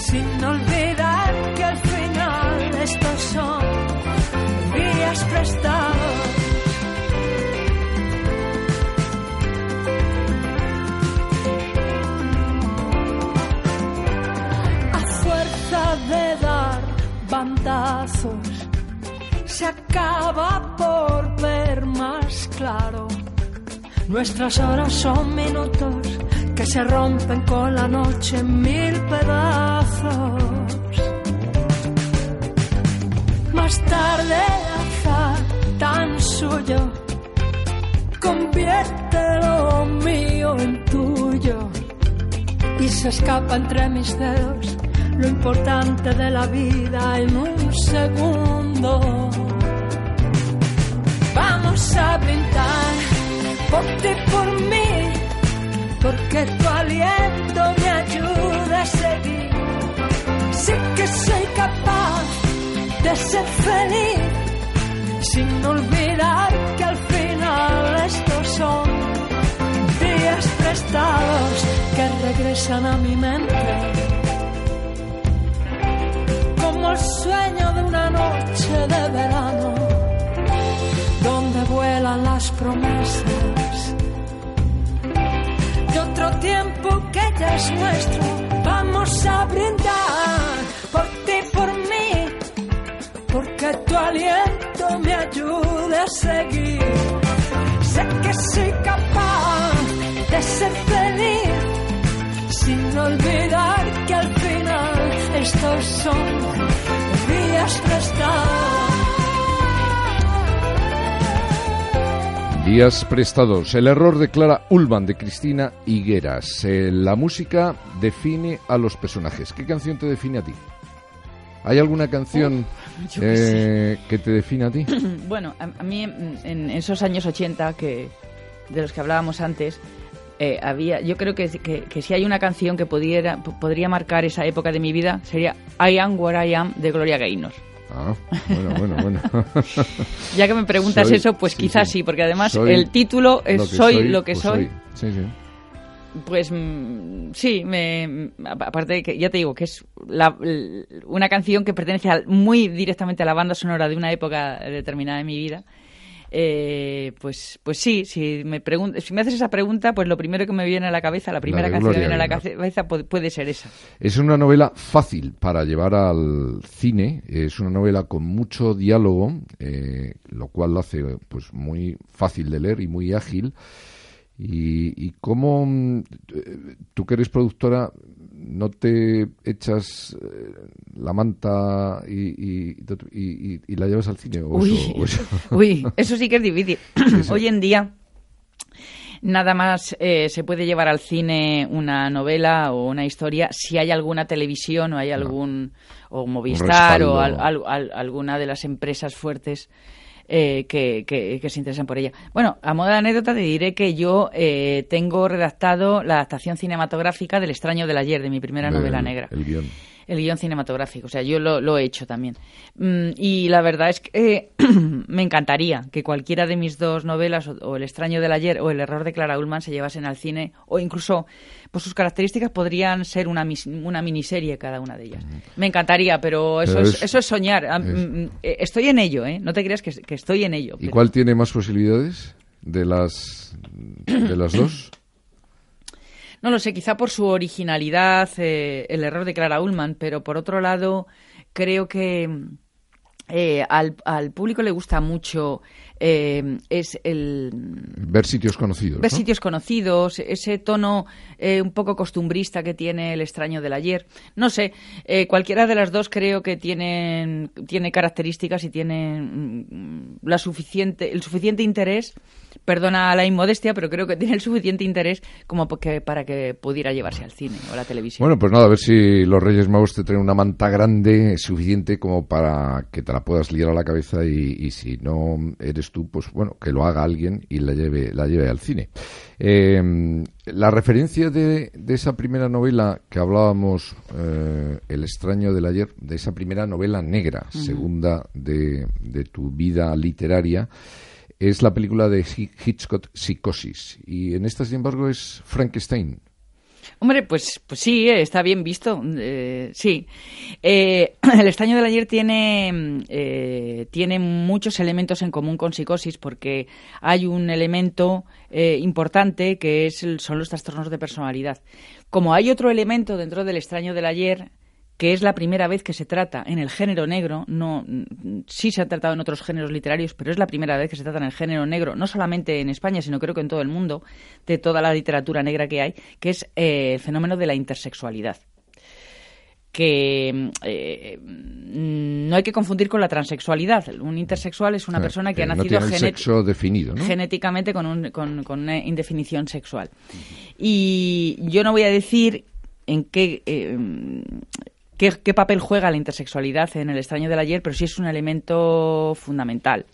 sin olvidar que al final estos son días prestados. A fuerza de dar bandazos se acaba por ver claro. Nuestras horas son minutos que se rompen con la noche en mil pedazos. Más tarde azar tan suyo convierte lo mío en tuyo y se escapa entre mis dedos lo importante de la vida en un segundo. Vamos a brindar por ti, por mí, porque tu aliento me ayuda a seguir. Sé que soy capaz de ser feliz, sin olvidar que al final estos son días prestados que regresan a mi mente. Como el sueño de una noche de verano, donde vuelan las promesas de otro tiempo que ya es nuestro. Vamos a brindar por ti, por mí, porque tu aliento me ayuda a seguir. Sé que soy capaz de ser feliz, sin olvidar que al final estos son días prestados. Días prestados. El error de Clara Ullman de Cristina Higueras. Eh, la música define a los personajes. ¿Qué canción te define a ti? ¿Hay alguna canción eh, que te define a ti? Bueno, a, a mí en, en esos años 80 que, de los que hablábamos antes, eh, había, yo creo que, que, que si hay una canción que pudiera, podría marcar esa época de mi vida, sería I Am Where I Am de Gloria Gaynor. Ah, bueno, bueno, bueno. Ya que me preguntas Soy- eso, pues sí, quizás sí. sí, porque además Soy el título es Lo Soy lo que pues soy. Sí, sí. Pues mm, sí, me, aparte de que ya te digo que es la- una canción que pertenece muy directamente a la banda sonora de una época determinada de mi vida. Eh, pues, pues sí, si me, si me haces esa pregunta, pues lo primero que me viene a la cabeza, la primera canción que me viene a la cabeza puede, puede ser esa. Es una novela fácil para llevar al cine, es una novela con mucho diálogo, eh, lo cual la hace pues muy fácil de leer y muy ágil. Y, y cómo mm, eh, tú que eres productora no te echas eh, la manta y, y- y- y- y la llevas al cine o Uy, eso- o eso- uy, eso sí que es difícil. sí. Hoy en día nada más eh, se puede llevar al cine una novela o una historia si hay alguna televisión o hay algún o Movistar o al- respaldo. al- al- alguna de las empresas fuertes eh, que, que- que se interesan por ella. Bueno, a modo de anécdota te diré que yo eh, tengo redactado la adaptación cinematográfica del extraño del ayer, de mi primera novela negra el guion. El guion cinematográfico. O sea, yo lo, lo he hecho también. Mm, y la verdad es que eh, me encantaría que cualquiera de mis dos novelas, o, o El extraño del ayer o El error de Clara Ullman, se llevasen al cine, o incluso, pues sus características podrían ser una, mis- una miniserie cada una de ellas. Me encantaría, pero eso, Pero es, es- eso es soñar. Es- mm, mm, eh, Estoy en ello, ¿eh? No te creas que, que estoy en ello. ¿Y pero- cuál tiene más posibilidades de las de las dos? No lo sé, quizá por su originalidad, eh, el error de Clara Ullman, pero por otro lado, creo que eh, al, al público le gusta mucho eh, es el Ver sitios conocidos. ver ¿no? sitios conocidos, ese tono eh, un poco costumbrista que tiene el extraño del ayer. No sé, eh, cualquiera de las dos creo que tienen tiene características y tienen mm, la suficiente el suficiente interés. Perdona la inmodestia, pero creo que tiene el suficiente interés como porque- para que pudiera llevarse al cine o a la televisión. Bueno, pues nada, a ver si los Reyes Magos te traen una manta grande suficiente como para que te la puedas liar a la cabeza y, y si no eres tú, pues bueno, que lo haga alguien y la lleve, la lleve al cine. Eh, la referencia de, de esa primera novela que hablábamos, eh, El extraño del ayer, de esa primera novela negra, segunda de, de tu vida literaria, es la película de Hi- Hitchcock, Psicosis. Y en esta, sin embargo, es Frankenstein. Hombre, pues, pues sí, eh, está bien visto. eh, sí. Eh, el extraño del ayer tiene, eh, tiene muchos elementos en común con psicosis porque hay un elemento eh, importante que es son los trastornos de personalidad. Como hay otro elemento dentro del extraño del ayer que es la primera vez que se trata en el género negro, no sí se ha tratado en otros géneros literarios, pero es la primera vez que se trata en el género negro, no solamente en España, sino creo que en todo el mundo, de toda la literatura negra que hay, que es eh, el fenómeno de la intersexualidad que eh, no hay que confundir con la transexualidad. Un intersexual es una persona que, ha nacido genéticamente con, una indefinición sexual. Y yo no voy a decir en qué, eh, qué, papel juega la intersexualidad en el extraño del ayer, pero sí es un elemento fundamental.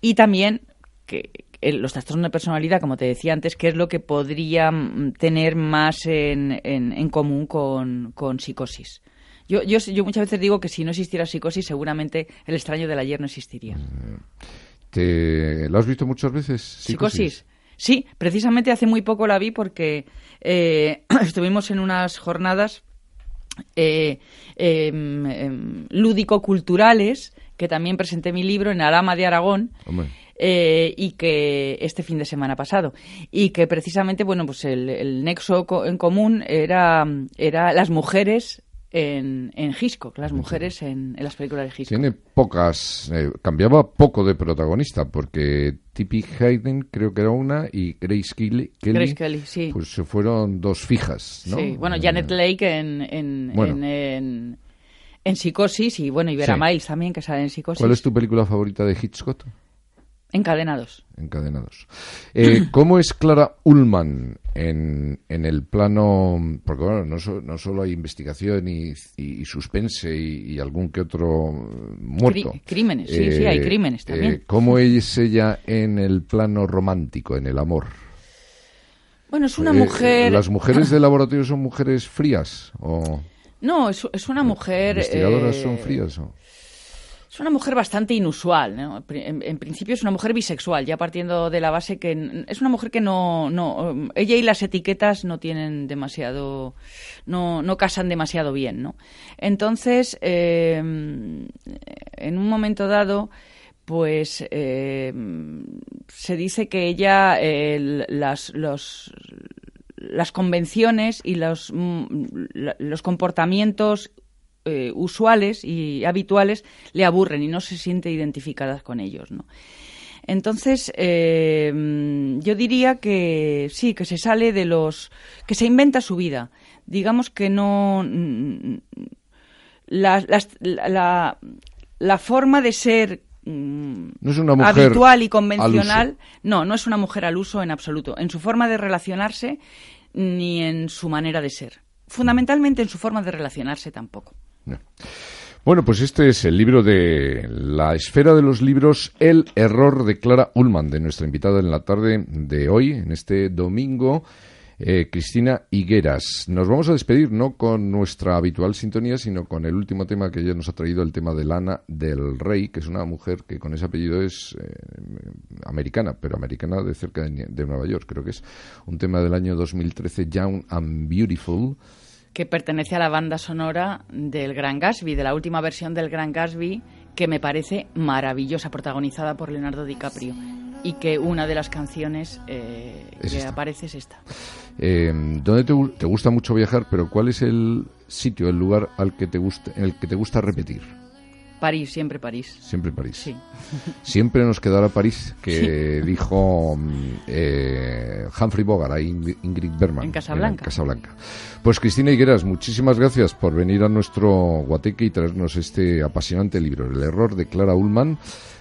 Y también que, los trastornos de personalidad, como te decía antes, qué es lo que podría tener más en, en, común con, con psicosis. Yo, yo, yo, muchas veces digo que si no existiera psicosis, seguramente el extraño del ayer no existiría. ¿Te, ¿Lo has visto muchas veces? ¿Psicosis? Sí, precisamente hace muy poco la vi porque eh, estuvimos en unas jornadas eh, em, em, lúdico-culturales que también presenté mi libro en Alama de Aragón. Eh, y que este fin de semana pasado y que precisamente bueno pues el, nexo en común era era las mujeres en, en Hitchcock, las mujeres en, las películas de Hitchcock. Tiene pocas, eh, cambiaba poco de protagonista, porque Tippi Hayden creo que era una y Grace Kelly, Grace Kelly sí. pues se fueron dos fijas, ¿no? Sí, bueno, Janet eh, Lake en, en, en, Psicosis y bueno, y Vera Miles también, que sale en Psicosis. ¿Cuál es tu película favorita de Hitchcock? Encadenados. Encadenados. Eh, ¿Cómo es Clara Ullman en, en el plano? Porque bueno, no, no solo hay investigación y, suspense y, algún que otro muerto. crímenes, sí, sí, hay eh, crímenes eh, también. ¿Cómo es ella en el plano romántico, en el amor? Bueno, es una mujer. ¿Las mujeres de laboratorio son mujeres frías? O... No, es, es una mujer. ¿Investigadoras son frías? O... Es una mujer bastante inusual. ¿no? En, principio es una mujer bisexual, ya partiendo de la base que es una mujer que no, no ella y las etiquetas no tienen demasiado, no, no casan demasiado bien, ¿no? Entonces, em, en un momento dado, pues em, se dice que ella las, los, las convenciones y los, mm, los comportamientos eh, usuales y habituales le aburren y no se siente identificada con ellos, ¿no? Entonces, eh, yo diría que sí, que se sale de los. que se inventa su vida. Digamos que no. La, la, forma de ser mm, no es una mujer habitual y convencional. No, no es una mujer al uso en absoluto. En su forma de relacionarse ni en su manera de ser. Fundamentalmente en su forma de relacionarse tampoco. Bueno, pues este es el libro de la esfera de los libros, El error de Clara Ullman, de nuestra invitada en la tarde de hoy, en este domingo, eh, Cristina Higueras. Nos vamos a despedir no con nuestra habitual sintonía, sino con el último tema que ella nos ha traído, el tema de Lana del Rey, que es una mujer que con ese apellido es eh, americana, pero americana de cerca de, de Nueva York, creo que es un tema del año 2013, Young and Beautiful que pertenece a la banda sonora del Gran Gatsby, de la última versión del Gran Gatsby, que me parece maravillosa, protagonizada por Leonardo DiCaprio. Y que una de las canciones eh, que aparece es esta. Eh, ¿Dónde te, gusta mucho viajar? Pero ¿cuál es el sitio, el lugar al que te gusta, en el que te gusta repetir? París, siempre París. Siempre París. Sí. Siempre nos quedará París, que dijo eh, Humphrey Bogart a Ingrid Bergman. En Casablanca. En Casablanca. Pues Cristina Higueras, muchísimas gracias por venir a nuestro Guateque y traernos este apasionante libro, El error de Clara Ullman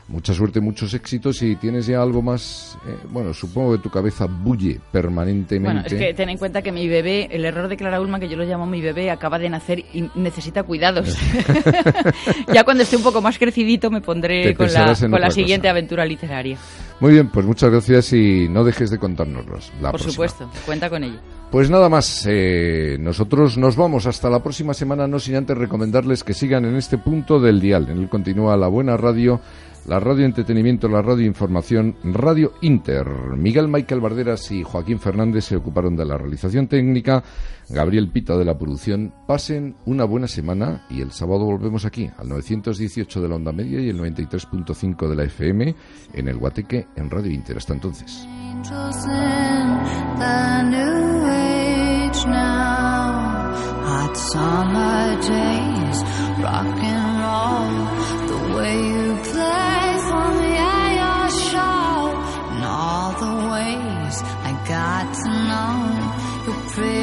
mucha suerte, muchos éxitos y tienes ya algo más, eh, bueno, supongo que tu cabeza bulle permanentemente. Bueno, es que ten en cuenta que mi bebé, el error de Clara Ulma, que yo lo llamo mi bebé, acaba de nacer y necesita cuidados. ya cuando esté un poco más crecidito me pondré con la, con la siguiente aventura literaria. Muy bien, pues muchas gracias y no dejes de contárnoslos. La Por supuesto, cuenta con ello. Pues nada más, eh, nosotros nos vamos hasta la próxima semana, no sin antes recomendarles que sigan en este punto del dial. En el continúa la buena radio la radio entretenimiento, la radio información, Radio Inter. Miguel Michael Barderas y Joaquín Fernández se ocuparon de la realización técnica, Gabriel Pita de la producción. Pasen una buena semana y el sábado volvemos aquí, al 918 de la onda media y el 93.5 de la FM, en el Guateque, en Radio Inter. Hasta entonces. summer days, rock and roll, the way you play for me at your show, and all the ways I got to know you pretty.